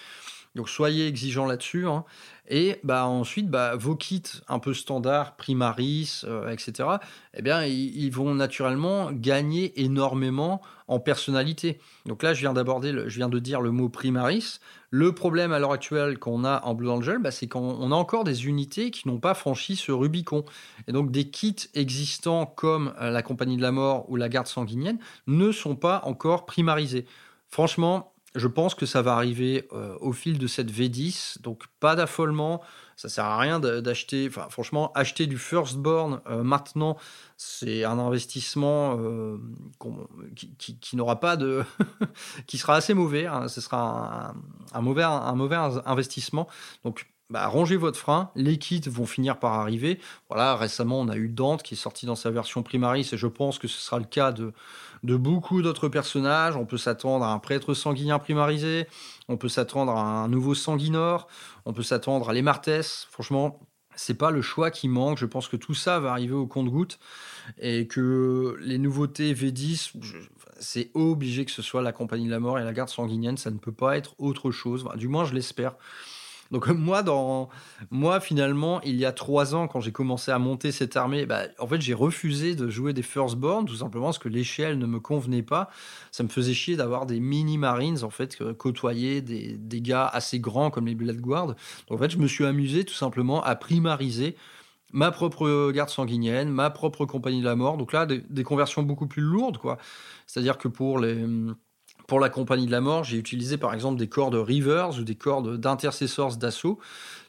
Donc soyez exigeants là-dessus. Hein. Et bah, ensuite, bah, vos kits un peu standards, Primaris, euh, etc., eh bien, ils, vont naturellement gagner énormément en personnalité. Donc là, je viens d'aborder, je viens de dire le mot Primaris. Le problème à l'heure actuelle qu'on a en Blue Angel, bah, c'est qu'on a encore des unités qui n'ont pas franchi ce Rubicon. Et donc des kits existants comme euh, la Compagnie de la Mort ou la Garde Sanguinienne ne sont pas encore primarisés. Franchement, je pense que ça va arriver euh, au fil de cette V10, donc pas d'affolement. Ça sert à rien d'acheter. Enfin, franchement, acheter du Firstborn euh, maintenant, c'est un investissement euh, qui, n'aura pas de, qui sera assez mauvais. Hein. ce sera un, mauvais, un mauvais investissement. Donc bah, rangez votre frein, les kits vont finir par arriver. Voilà, récemment, on a eu Dante qui est sorti dans sa version Primaris et je pense que ce sera le cas de, de beaucoup d'autres personnages. On peut s'attendre à un prêtre sanguinien primarisé, on peut s'attendre à un nouveau sanguinor, on peut s'attendre à les Martes. Franchement, c'est pas le choix qui manque. Je pense que tout ça va arriver au compte-goutte et que les nouveautés V10, c'est obligé que ce soit la Compagnie de la Mort et la Garde sanguinienne. Ça ne peut pas être autre chose. du moins, je l'espère. Donc moi, dans, moi, finalement, il y a trois ans, quand j'ai commencé à monter cette armée, bah, en fait, j'ai refusé de jouer des Firstborn, tout simplement parce que l'échelle ne me convenait pas. Ça me faisait chier d'avoir des mini-marines, en fait, côtoyer des, des gars assez grands comme les Blood Guard. Donc en fait, je me suis amusé tout simplement à primariser ma propre garde sanguinienne, ma propre compagnie de la mort. Donc là, des, des conversions beaucoup plus lourdes, quoi. C'est-à-dire que pour les Pour la compagnie de la mort, j'ai utilisé par exemple des cordes Rivers ou des cordes d'intercessors d'assaut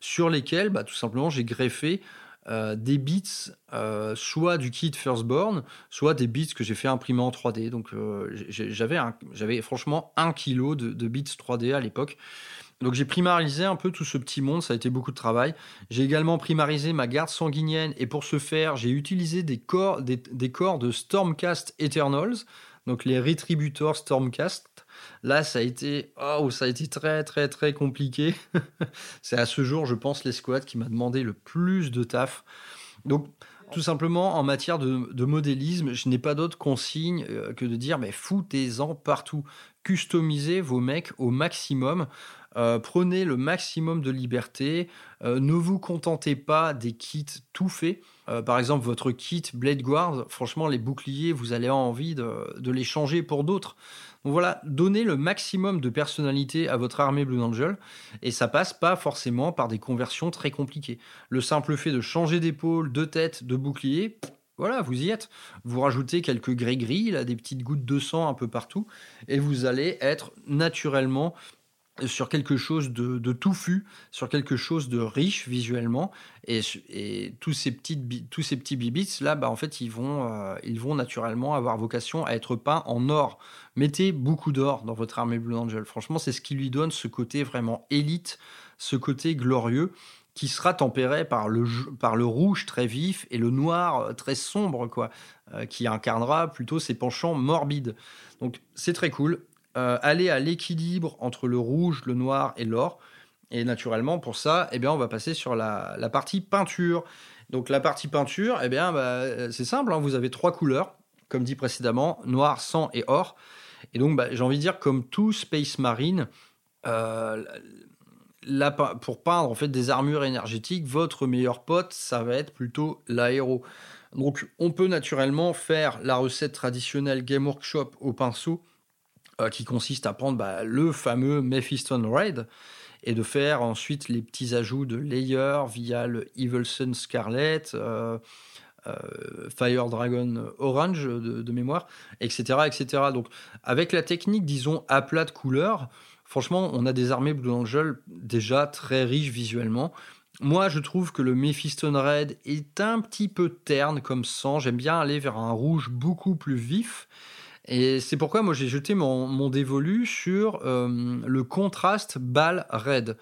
sur lesquelles bah, tout simplement j'ai greffé euh, des bits, euh, soit du kit Firstborn, soit des bits que j'ai fait imprimer en 3D. Donc euh, j'avais, franchement un kilo de, de bits 3D à l'époque. Donc j'ai primarisé un peu tout ce petit monde, ça a été beaucoup de travail. J'ai également primarisé ma garde sanguinienne et pour ce faire, j'ai utilisé des corps, des, des de Stormcast Eternals, donc les Retributors Stormcast. Là, ça a été, oh, ça a été très, très, très compliqué. c'est à ce jour, je pense, l'escouade qui m'a demandé le plus de taf. Donc, tout simplement, en matière de, modélisme, je n'ai pas d'autre consigne euh, que de dire, mais foutez-en partout. Customisez vos mecs au maximum. Euh, prenez le maximum de liberté. Euh, ne vous contentez pas des kits tout faits. par exemple, votre kit Blade Guard, franchement, les boucliers, vous allez avoir envie de, les changer pour d'autres. Donc voilà, donnez le maximum de personnalité à votre armée Blue Angel, et ça passe pas forcément par des conversions très compliquées. Le simple fait de changer d'épaule, de tête, de bouclier, voilà, vous y êtes. Vous rajoutez quelques gris-gris, des petites gouttes de sang un peu partout, et vous allez être naturellement sur quelque chose de, touffu, sur quelque chose de riche visuellement, et, tous ces petits tous ces petits bibits là, bah en fait ils vont euh, ils vont naturellement avoir vocation à être peints en or. Mettez beaucoup d'or dans votre armée Blue Angel. Franchement, c'est ce qui lui donne ce côté vraiment élite, ce côté glorieux qui sera tempéré par le, par le rouge très vif et le noir euh, très sombre, quoi, euh, qui incarnera plutôt ses penchants morbides. Donc c'est très cool. Euh, aller à l'équilibre entre le rouge, le noir et l'or. Et naturellement, pour ça, eh bien, on va passer sur la, partie peinture. Donc la partie peinture, eh bien, bah, c'est simple, hein. vous avez trois couleurs, comme dit précédemment, noir, sang et or. Et donc, bah, j'ai envie de dire, comme tout Space Marine, euh, pour peindre en fait des armures énergétiques, votre meilleur pote, ça va être plutôt l'aéro. Donc, on peut naturellement faire la recette traditionnelle Game Workshop au pinceau euh, qui consiste à prendre bah, le fameux Mephiston Raid et de faire ensuite les petits ajouts de layer via le Evilson Scarlet, euh, euh, Fire Dragon Orange de, mémoire, etc., etc. Donc avec la technique, disons, à plat de couleur, franchement, on a des armées Blue Angel déjà très riches visuellement. Moi, je trouve que le Mephiston Red est un petit peu terne comme sang. J'aime bien aller vers un rouge beaucoup plus vif. Et c'est pourquoi moi j'ai jeté mon, dévolu sur euh, le contraste balle red.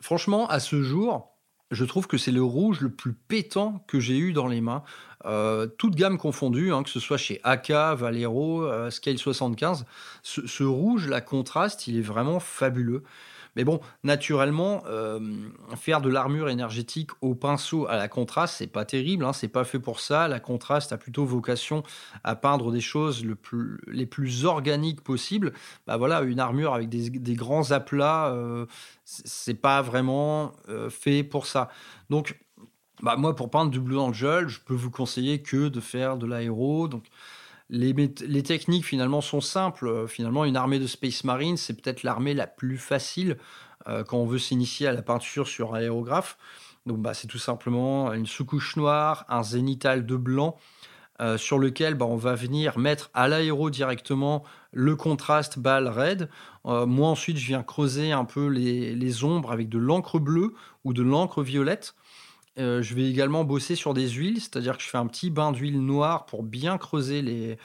Franchement, à ce jour, je trouve que c'est le rouge le plus pétant que j'ai eu dans les mains. Euh, toute gamme confondue, hein, que ce soit chez AK, Valero, euh, Scale 75. Ce, ce, rouge, la contraste, il est vraiment fabuleux. Mais bon, naturellement, euh, faire de l'armure énergétique au pinceau à la contraste, c'est pas terrible, hein, c'est pas fait pour ça. La contraste a plutôt vocation à peindre des choses les plus organiques possibles. Bah voilà, une armure avec des, grands aplats, euh, c'est pas vraiment euh, fait pour ça. Donc, bah moi, pour peindre du Blue Angel, je peux vous conseiller que de faire de l'aéro. Donc, les, techniques finalement sont simples. Euh, finalement, une armée de Space Marine, c'est peut-être l'armée la plus facile euh, quand on veut s'initier à la peinture sur aérographe. Donc, bah, c'est tout simplement une sous-couche noire, un zénital de blanc, euh, sur lequel bah, on va venir mettre à l'aéro directement le contraste balle red. moi, ensuite, je viens creuser un peu les ombres avec de l'encre bleue ou de l'encre violette. Euh, je vais également bosser sur des huiles, c'est-à-dire que je fais un petit bain d'huile noire pour bien creuser les,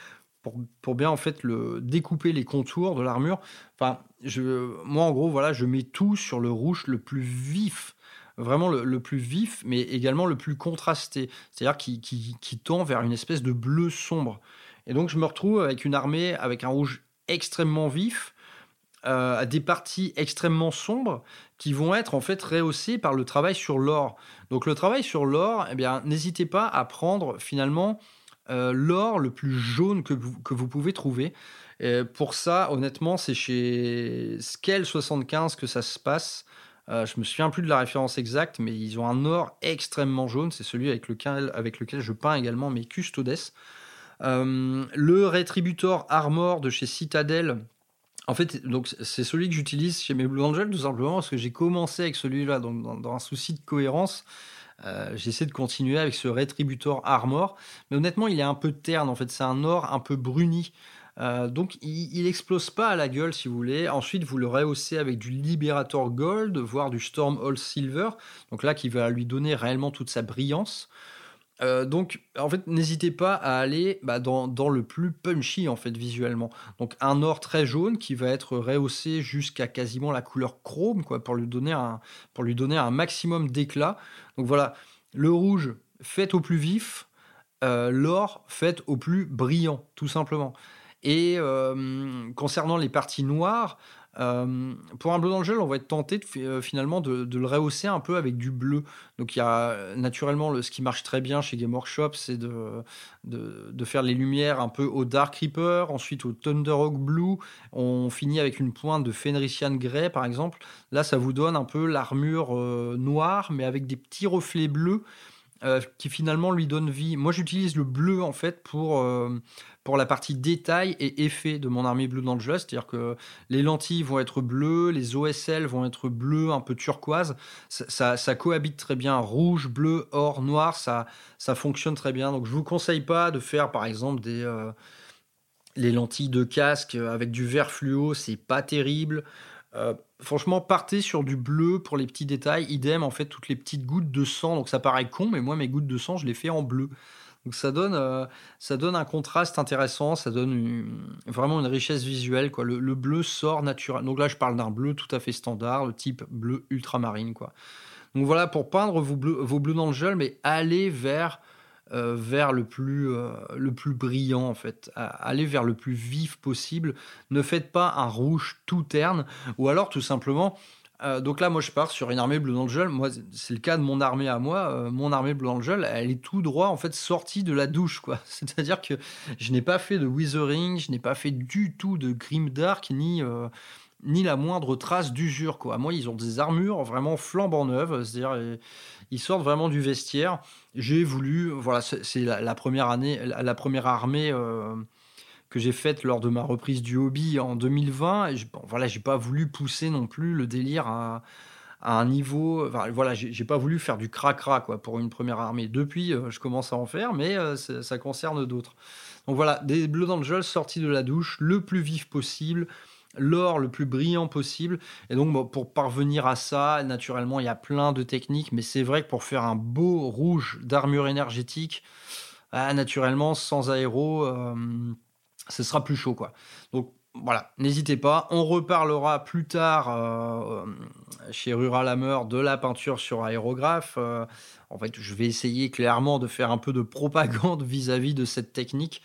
pour, bien en fait le découper les contours de l'armure. Enfin, je, moi en gros voilà, je mets tout sur le rouge le plus vif, vraiment le, plus vif, mais également le plus contrasté, c'est-à-dire qui, qui, tend vers une espèce de bleu sombre. Et donc je me retrouve avec une armée avec un rouge extrêmement vif, à des parties extrêmement sombres qui vont être en fait rehaussées par le travail sur l'or. Donc le travail sur l'or, eh bien, n'hésitez pas à prendre finalement euh, l'or le plus jaune que vous, que vous pouvez trouver. pour ça, honnêtement, c'est chez Scale 75 que ça se passe. Euh, je me souviens plus de la référence exacte, mais ils ont un or extrêmement jaune. C'est celui avec lequel, avec lequel je peins également mes custodes. le Retributor Armor de chez Citadel, en fait, donc c'est celui que j'utilise chez mes Blue Angels tout simplement parce que j'ai commencé avec celui-là, donc dans, un souci de cohérence. Euh, j'essaie de continuer avec ce Retributor Armor, mais honnêtement, il est un peu terne. En fait, c'est un or un peu bruni. donc il, il, explose pas à la gueule si vous voulez. Ensuite vous le rehaussez avec du Liberator Gold, voire du Storm All Silver. Donc là qui va lui donner réellement toute sa brillance. Euh, donc, en fait, n'hésitez pas à aller bah, dans, le plus punchy, en fait, visuellement. Donc, un or très jaune qui va être rehaussé jusqu'à quasiment la couleur chrome, quoi, pour lui donner un, pour lui donner un maximum d'éclat. Donc, voilà, le rouge, fait au plus vif, euh, l'or, fait au plus brillant, tout simplement. Et euh, concernant les parties noires, euh, pour un bleu dans le gel, on va être tenté de, euh, finalement de, le rehausser un peu avec du bleu. Donc il y a naturellement le, ce qui marche très bien chez Game Workshop, c'est de, faire les lumières un peu au Dark Reaper, ensuite au Thunderhawk Blue. On finit avec une pointe de Fenrisian Grey par exemple. Là, ça vous donne un peu l'armure euh, noire, mais avec des petits reflets bleus. qui finalement lui donne vie. Moi, j'utilise le bleu en fait pour pour la partie détail et effet de mon armée Blue Angela, c'est-à-dire que les lentilles vont être bleues, les OSL vont être bleues, un peu turquoise. Ça, ça, cohabite très bien rouge, bleu, or, noir, ça, ça fonctionne très bien. Donc je vous conseille pas de faire par exemple des euh, les lentilles de casque avec du vert fluo, c'est pas terrible. Euh, franchement, partez sur du bleu pour les petits détails. Idem, en fait, toutes les petites gouttes de sang. Donc ça paraît con, mais moi, mes gouttes de sang, je les fais en bleu. Donc ça donne, euh, ça donne un contraste intéressant, ça donne vraiment une richesse visuelle. Quoi. Le, bleu sort naturel. Donc là, je parle d'un bleu tout à fait standard, le type bleu ultramarine. Quoi. Donc voilà, pour peindre vos bleus, vos bleus dans le gel, mais allez vers, euh, vers le, plus, euh, le plus brillant, en fait. Allez vers le plus vif possible. Ne faites pas un rouge tout terne, ou alors tout simplement euh, donc là, moi, je pars sur une armée bleu gel. Moi, c'est le cas de mon armée à moi. Euh, mon armée bleu gel, elle est tout droit, en fait, sortie de la douche, quoi. C'est-à-dire que je n'ai pas fait de withering, je n'ai pas fait du tout de grimdark, ni, euh, ni la moindre trace d'usure, quoi. Moi, ils ont des armures vraiment flambant neuves, c'est-à-dire, ils sortent vraiment du vestiaire. J'ai voulu, voilà, c'est la, première année, la première armée que j'ai faite lors de ma reprise du hobby en 2020. Et bon, voilà, j'ai pas voulu pousser non plus le délire à, un niveau. Enfin, voilà, j'ai pas voulu faire du cracra quoi pour une première armée. Depuis, euh, je commence à en faire, mais euh, ça concerne d'autres. Donc voilà, des Blood Angels sortis de la douche le plus vif possible, l'or le plus brillant possible. Et donc, pour parvenir à ça, naturellement, il y a plein de techniques, mais c'est vrai que pour faire un beau rouge d'armure énergétique, ah, naturellement, sans aéro. Euh, ce sera plus chaud quoi. Donc voilà, n'hésitez pas. On reparlera plus tard euh, chez Rural Hammer de la peinture sur aérographe. Euh, en fait, je vais essayer clairement de faire un peu de propagande vis-à-vis de cette technique.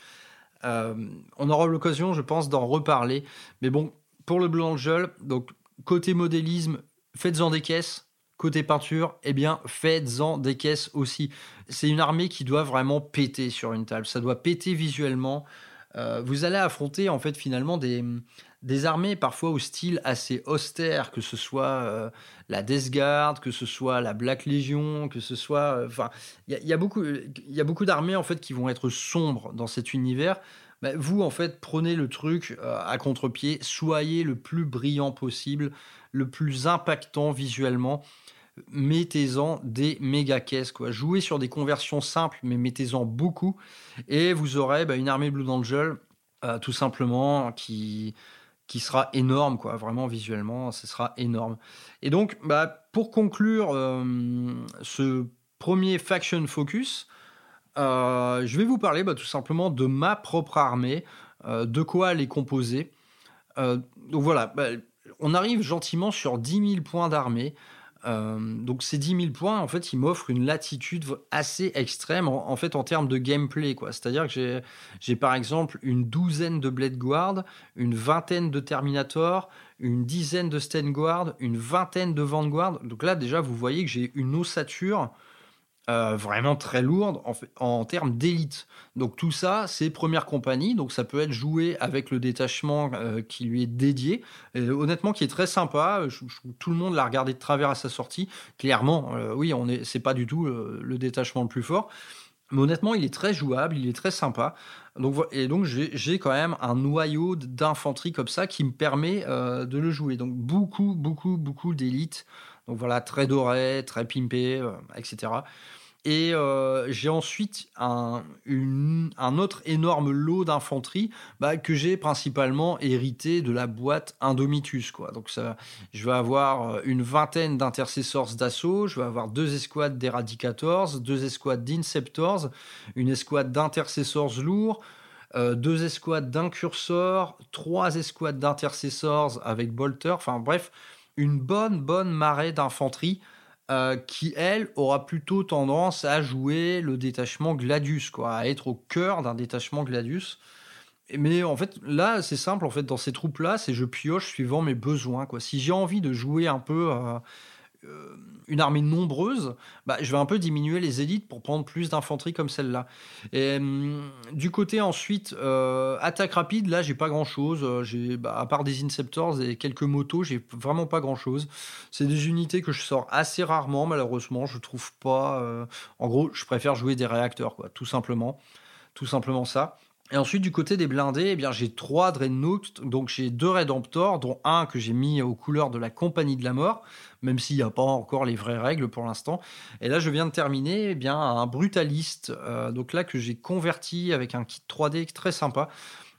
Euh, on aura l'occasion, je pense, d'en reparler. Mais bon, pour le blanc gel, donc côté modélisme, faites-en des caisses. Côté peinture, eh bien, faites-en des caisses aussi. C'est une armée qui doit vraiment péter sur une table. Ça doit péter visuellement. Euh, vous allez affronter en fait finalement des, des armées parfois au style assez austère, que ce soit euh, la Death Guard, que ce soit la Black Legion, que ce soit... Euh, il y, a beaucoup, y a beaucoup d'armées en fait qui vont être sombres dans cet univers. Bah, vous, en fait, prenez le truc à contre-pied, soyez le plus brillant possible, le plus impactant visuellement mettez-en des méga caisses. Quoi. Jouez sur des conversions simples, mais mettez-en beaucoup. Et vous aurez bah, une armée Blue Angel, euh, tout simplement, qui, qui sera énorme, quoi. Vraiment, visuellement, ce sera énorme. Et donc, bah, pour conclure euh, ce premier Faction Focus, euh, je vais vous parler bah, tout simplement de ma propre armée, de quoi elle est composée. donc voilà, on arrive gentiment sur 10 000 points d'armée. Euh, donc ces 10 000 points, en fait, ils m'offrent une latitude assez extrême en, fait en termes de gameplay. C'est-à-dire que j'ai par exemple une douzaine de Blade Guard, une vingtaine de Terminator, une dizaine de Sten Guard, une vingtaine de Vanguard. Donc là déjà, vous voyez que j'ai une ossature euh, vraiment très lourde en, termes d'élite. Donc tout ça, c'est première compagnie, donc ça peut être joué avec le détachement euh, qui lui est dédié. Honnêtement, qui est très sympa. tout le monde l'a regardé de travers à sa sortie. Clairement, euh, oui, on est, c'est pas du tout le détachement le plus fort. Mais honnêtement, il est très jouable, il est très sympa. Donc, et donc, j'ai quand même un noyau d'infanterie comme ça qui me permet de le jouer. Donc, beaucoup, beaucoup, beaucoup d'élite. Donc voilà, très doré, très pimpé, etc. Et euh, j'ai ensuite un, autre énorme lot d'infanterie bah, que j'ai principalement hérité de la boîte Indomitus. Quoi. Donc ça, je vais avoir euh, une vingtaine d'intercessors d'assaut, je vais avoir deux escouades d'Eradicators, deux escouades d'Inceptors, une escouade d'intercessors lourds, euh, deux escouades d'incursors, trois escouades d'intercessors avec bolter, enfin bref, une bonne, bonne marée d'infanterie euh, qui, elle, aura plutôt tendance à jouer le détachement Gladius, quoi, à être au cœur d'un détachement Gladius. Mais en fait, là, c'est simple, en fait, dans ces troupes-là, c'est je pioche suivant mes besoins, quoi. Si j'ai envie de jouer un peu euh, une armée nombreuse, bah, je vais un peu diminuer les élites pour prendre plus d'infanterie comme celle-là. Et hum, du côté ensuite, euh, attaque rapide, là j'ai pas grand-chose. Euh, j'ai, bah, à part des Inceptors et quelques motos, j'ai vraiment pas grand-chose. C'est des unités que je sors assez rarement, malheureusement. Je trouve pas. en gros, je préfère jouer des réacteurs, quoi, tout simplement. Tout simplement ça. Et ensuite, du côté des blindés, eh bien, j'ai trois Dreadnought, donc j'ai deux Redemptor, dont un que j'ai mis aux couleurs de la Compagnie de la Mort, même s'il n'y a pas encore les vraies règles pour l'instant. Et là, je viens de terminer eh bien, un Brutaliste, euh, donc là que j'ai converti avec un kit 3D très sympa.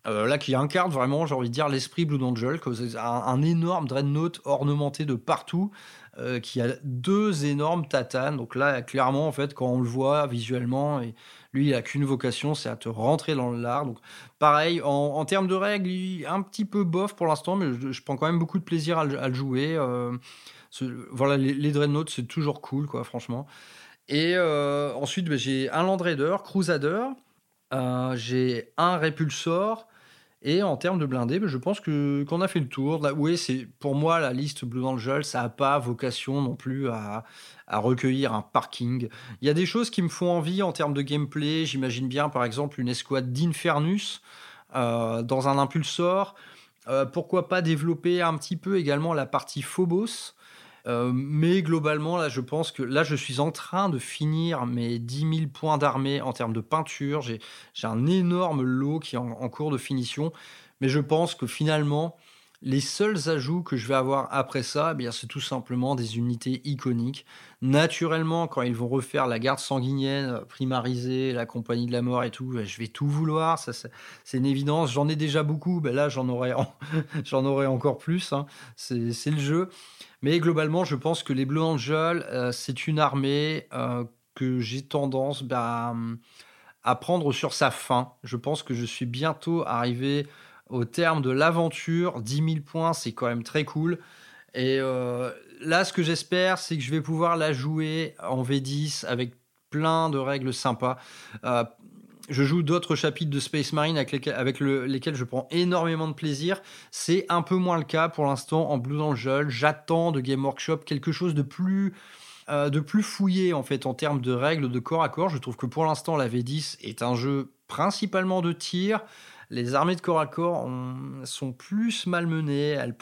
Euh, là qui incarne vraiment, j'ai envie de dire, l'esprit Blue Angel, un, énorme Dreadnought ornementé de partout, euh, qui a deux énormes tatanes. Donc là, clairement, en fait, quand on le voit visuellement, lui, il a qu'une vocation, c'est à te rentrer dans l'art. Donc, pareil, en, termes de règles, il est un petit peu bof pour l'instant, mais je, prends quand même beaucoup de plaisir à, le jouer. Euh, voilà, les, les Dreadnoughts, c'est toujours cool, quoi, franchement. Et ensuite, ben, j'ai un Land Raider, Crusader, j'ai un Repulsor, et en termes de blindés, ben, je pense qu'on a fait le tour. Oui, c'est pour moi la liste Blue Angel, ça n'a pas vocation non plus à, recueillir un parking. Il y a des choses qui me font envie en termes de gameplay. J'imagine bien, par exemple, une escouade d'Infernus euh, dans un impulsor. Euh, pourquoi pas développer un petit peu également la partie Phobos? Euh, mais globalement, là, je pense que là, je suis en train de finir mes 10 000 points d'armée en termes de peinture. J'ai un énorme lot qui est en, cours de finition. Mais je pense que finalement, les seuls ajouts que je vais avoir après ça, eh c'est tout simplement des unités iconiques. Naturellement, quand ils vont refaire la garde sanguinienne, primariser la compagnie de la mort et tout, je vais tout vouloir. C'est une évidence. J'en ai déjà beaucoup. Ben là, j'en aurai, aurai encore plus. Hein. C'est le jeu. Mais globalement, je pense que les Blue Angels, euh, c'est une armée euh, que j'ai tendance bah, à prendre sur sa fin. Je pense que je suis bientôt arrivé au terme de l'aventure. 10 000 points, c'est quand même très cool. Et euh, là, ce que j'espère, c'est que je vais pouvoir la jouer en V10 avec plein de règles sympas je joue d'autres chapitres de Space Marine avec, lesquels, je prends énormément de plaisir. C'est un peu moins le cas pour l'instant en Blue Angel. J'attends de Game Workshop quelque chose de plus, euh, de plus fouillé en fait en termes de règles de corps à corps. Je trouve que pour l'instant la V10 est un jeu principalement de tir. Les armées de corps à corps sont plus malmenées, elles,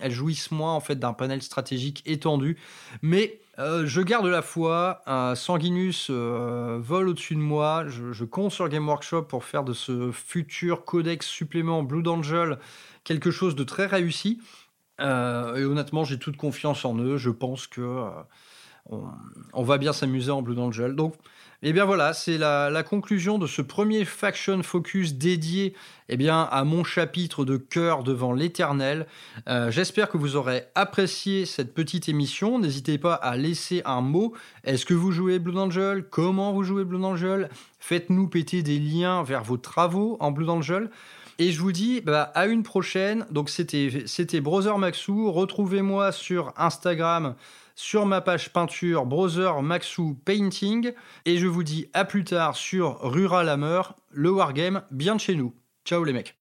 elles jouissent moins en fait d'un panel stratégique étendu, mais euh, je garde la foi. Sanguinus euh, vole au-dessus de moi. Je, compte sur Game Workshop pour faire de ce futur codex supplément Blue Angel quelque chose de très réussi. Euh, et honnêtement, j'ai toute confiance en eux. Je pense que on, va bien s'amuser en Blue Angel. Donc, et eh bien voilà, c'est la, conclusion de ce premier Faction Focus dédié eh bien, à mon chapitre de cœur devant l'éternel. Euh, j'espère que vous aurez apprécié cette petite émission. N'hésitez pas à laisser un mot. Est-ce que vous jouez Blue Angel? Comment vous jouez Blue Angel? Faites-nous péter des liens vers vos travaux en Blue Angel. Et je vous dis bah, à une prochaine. Donc c'était c'était Brother Maxou. Retrouvez-moi sur Instagram sur ma page peinture Brother Maxou Painting. Et je vous dis à plus tard sur Rural Hammer, le wargame bien de chez nous. Ciao les mecs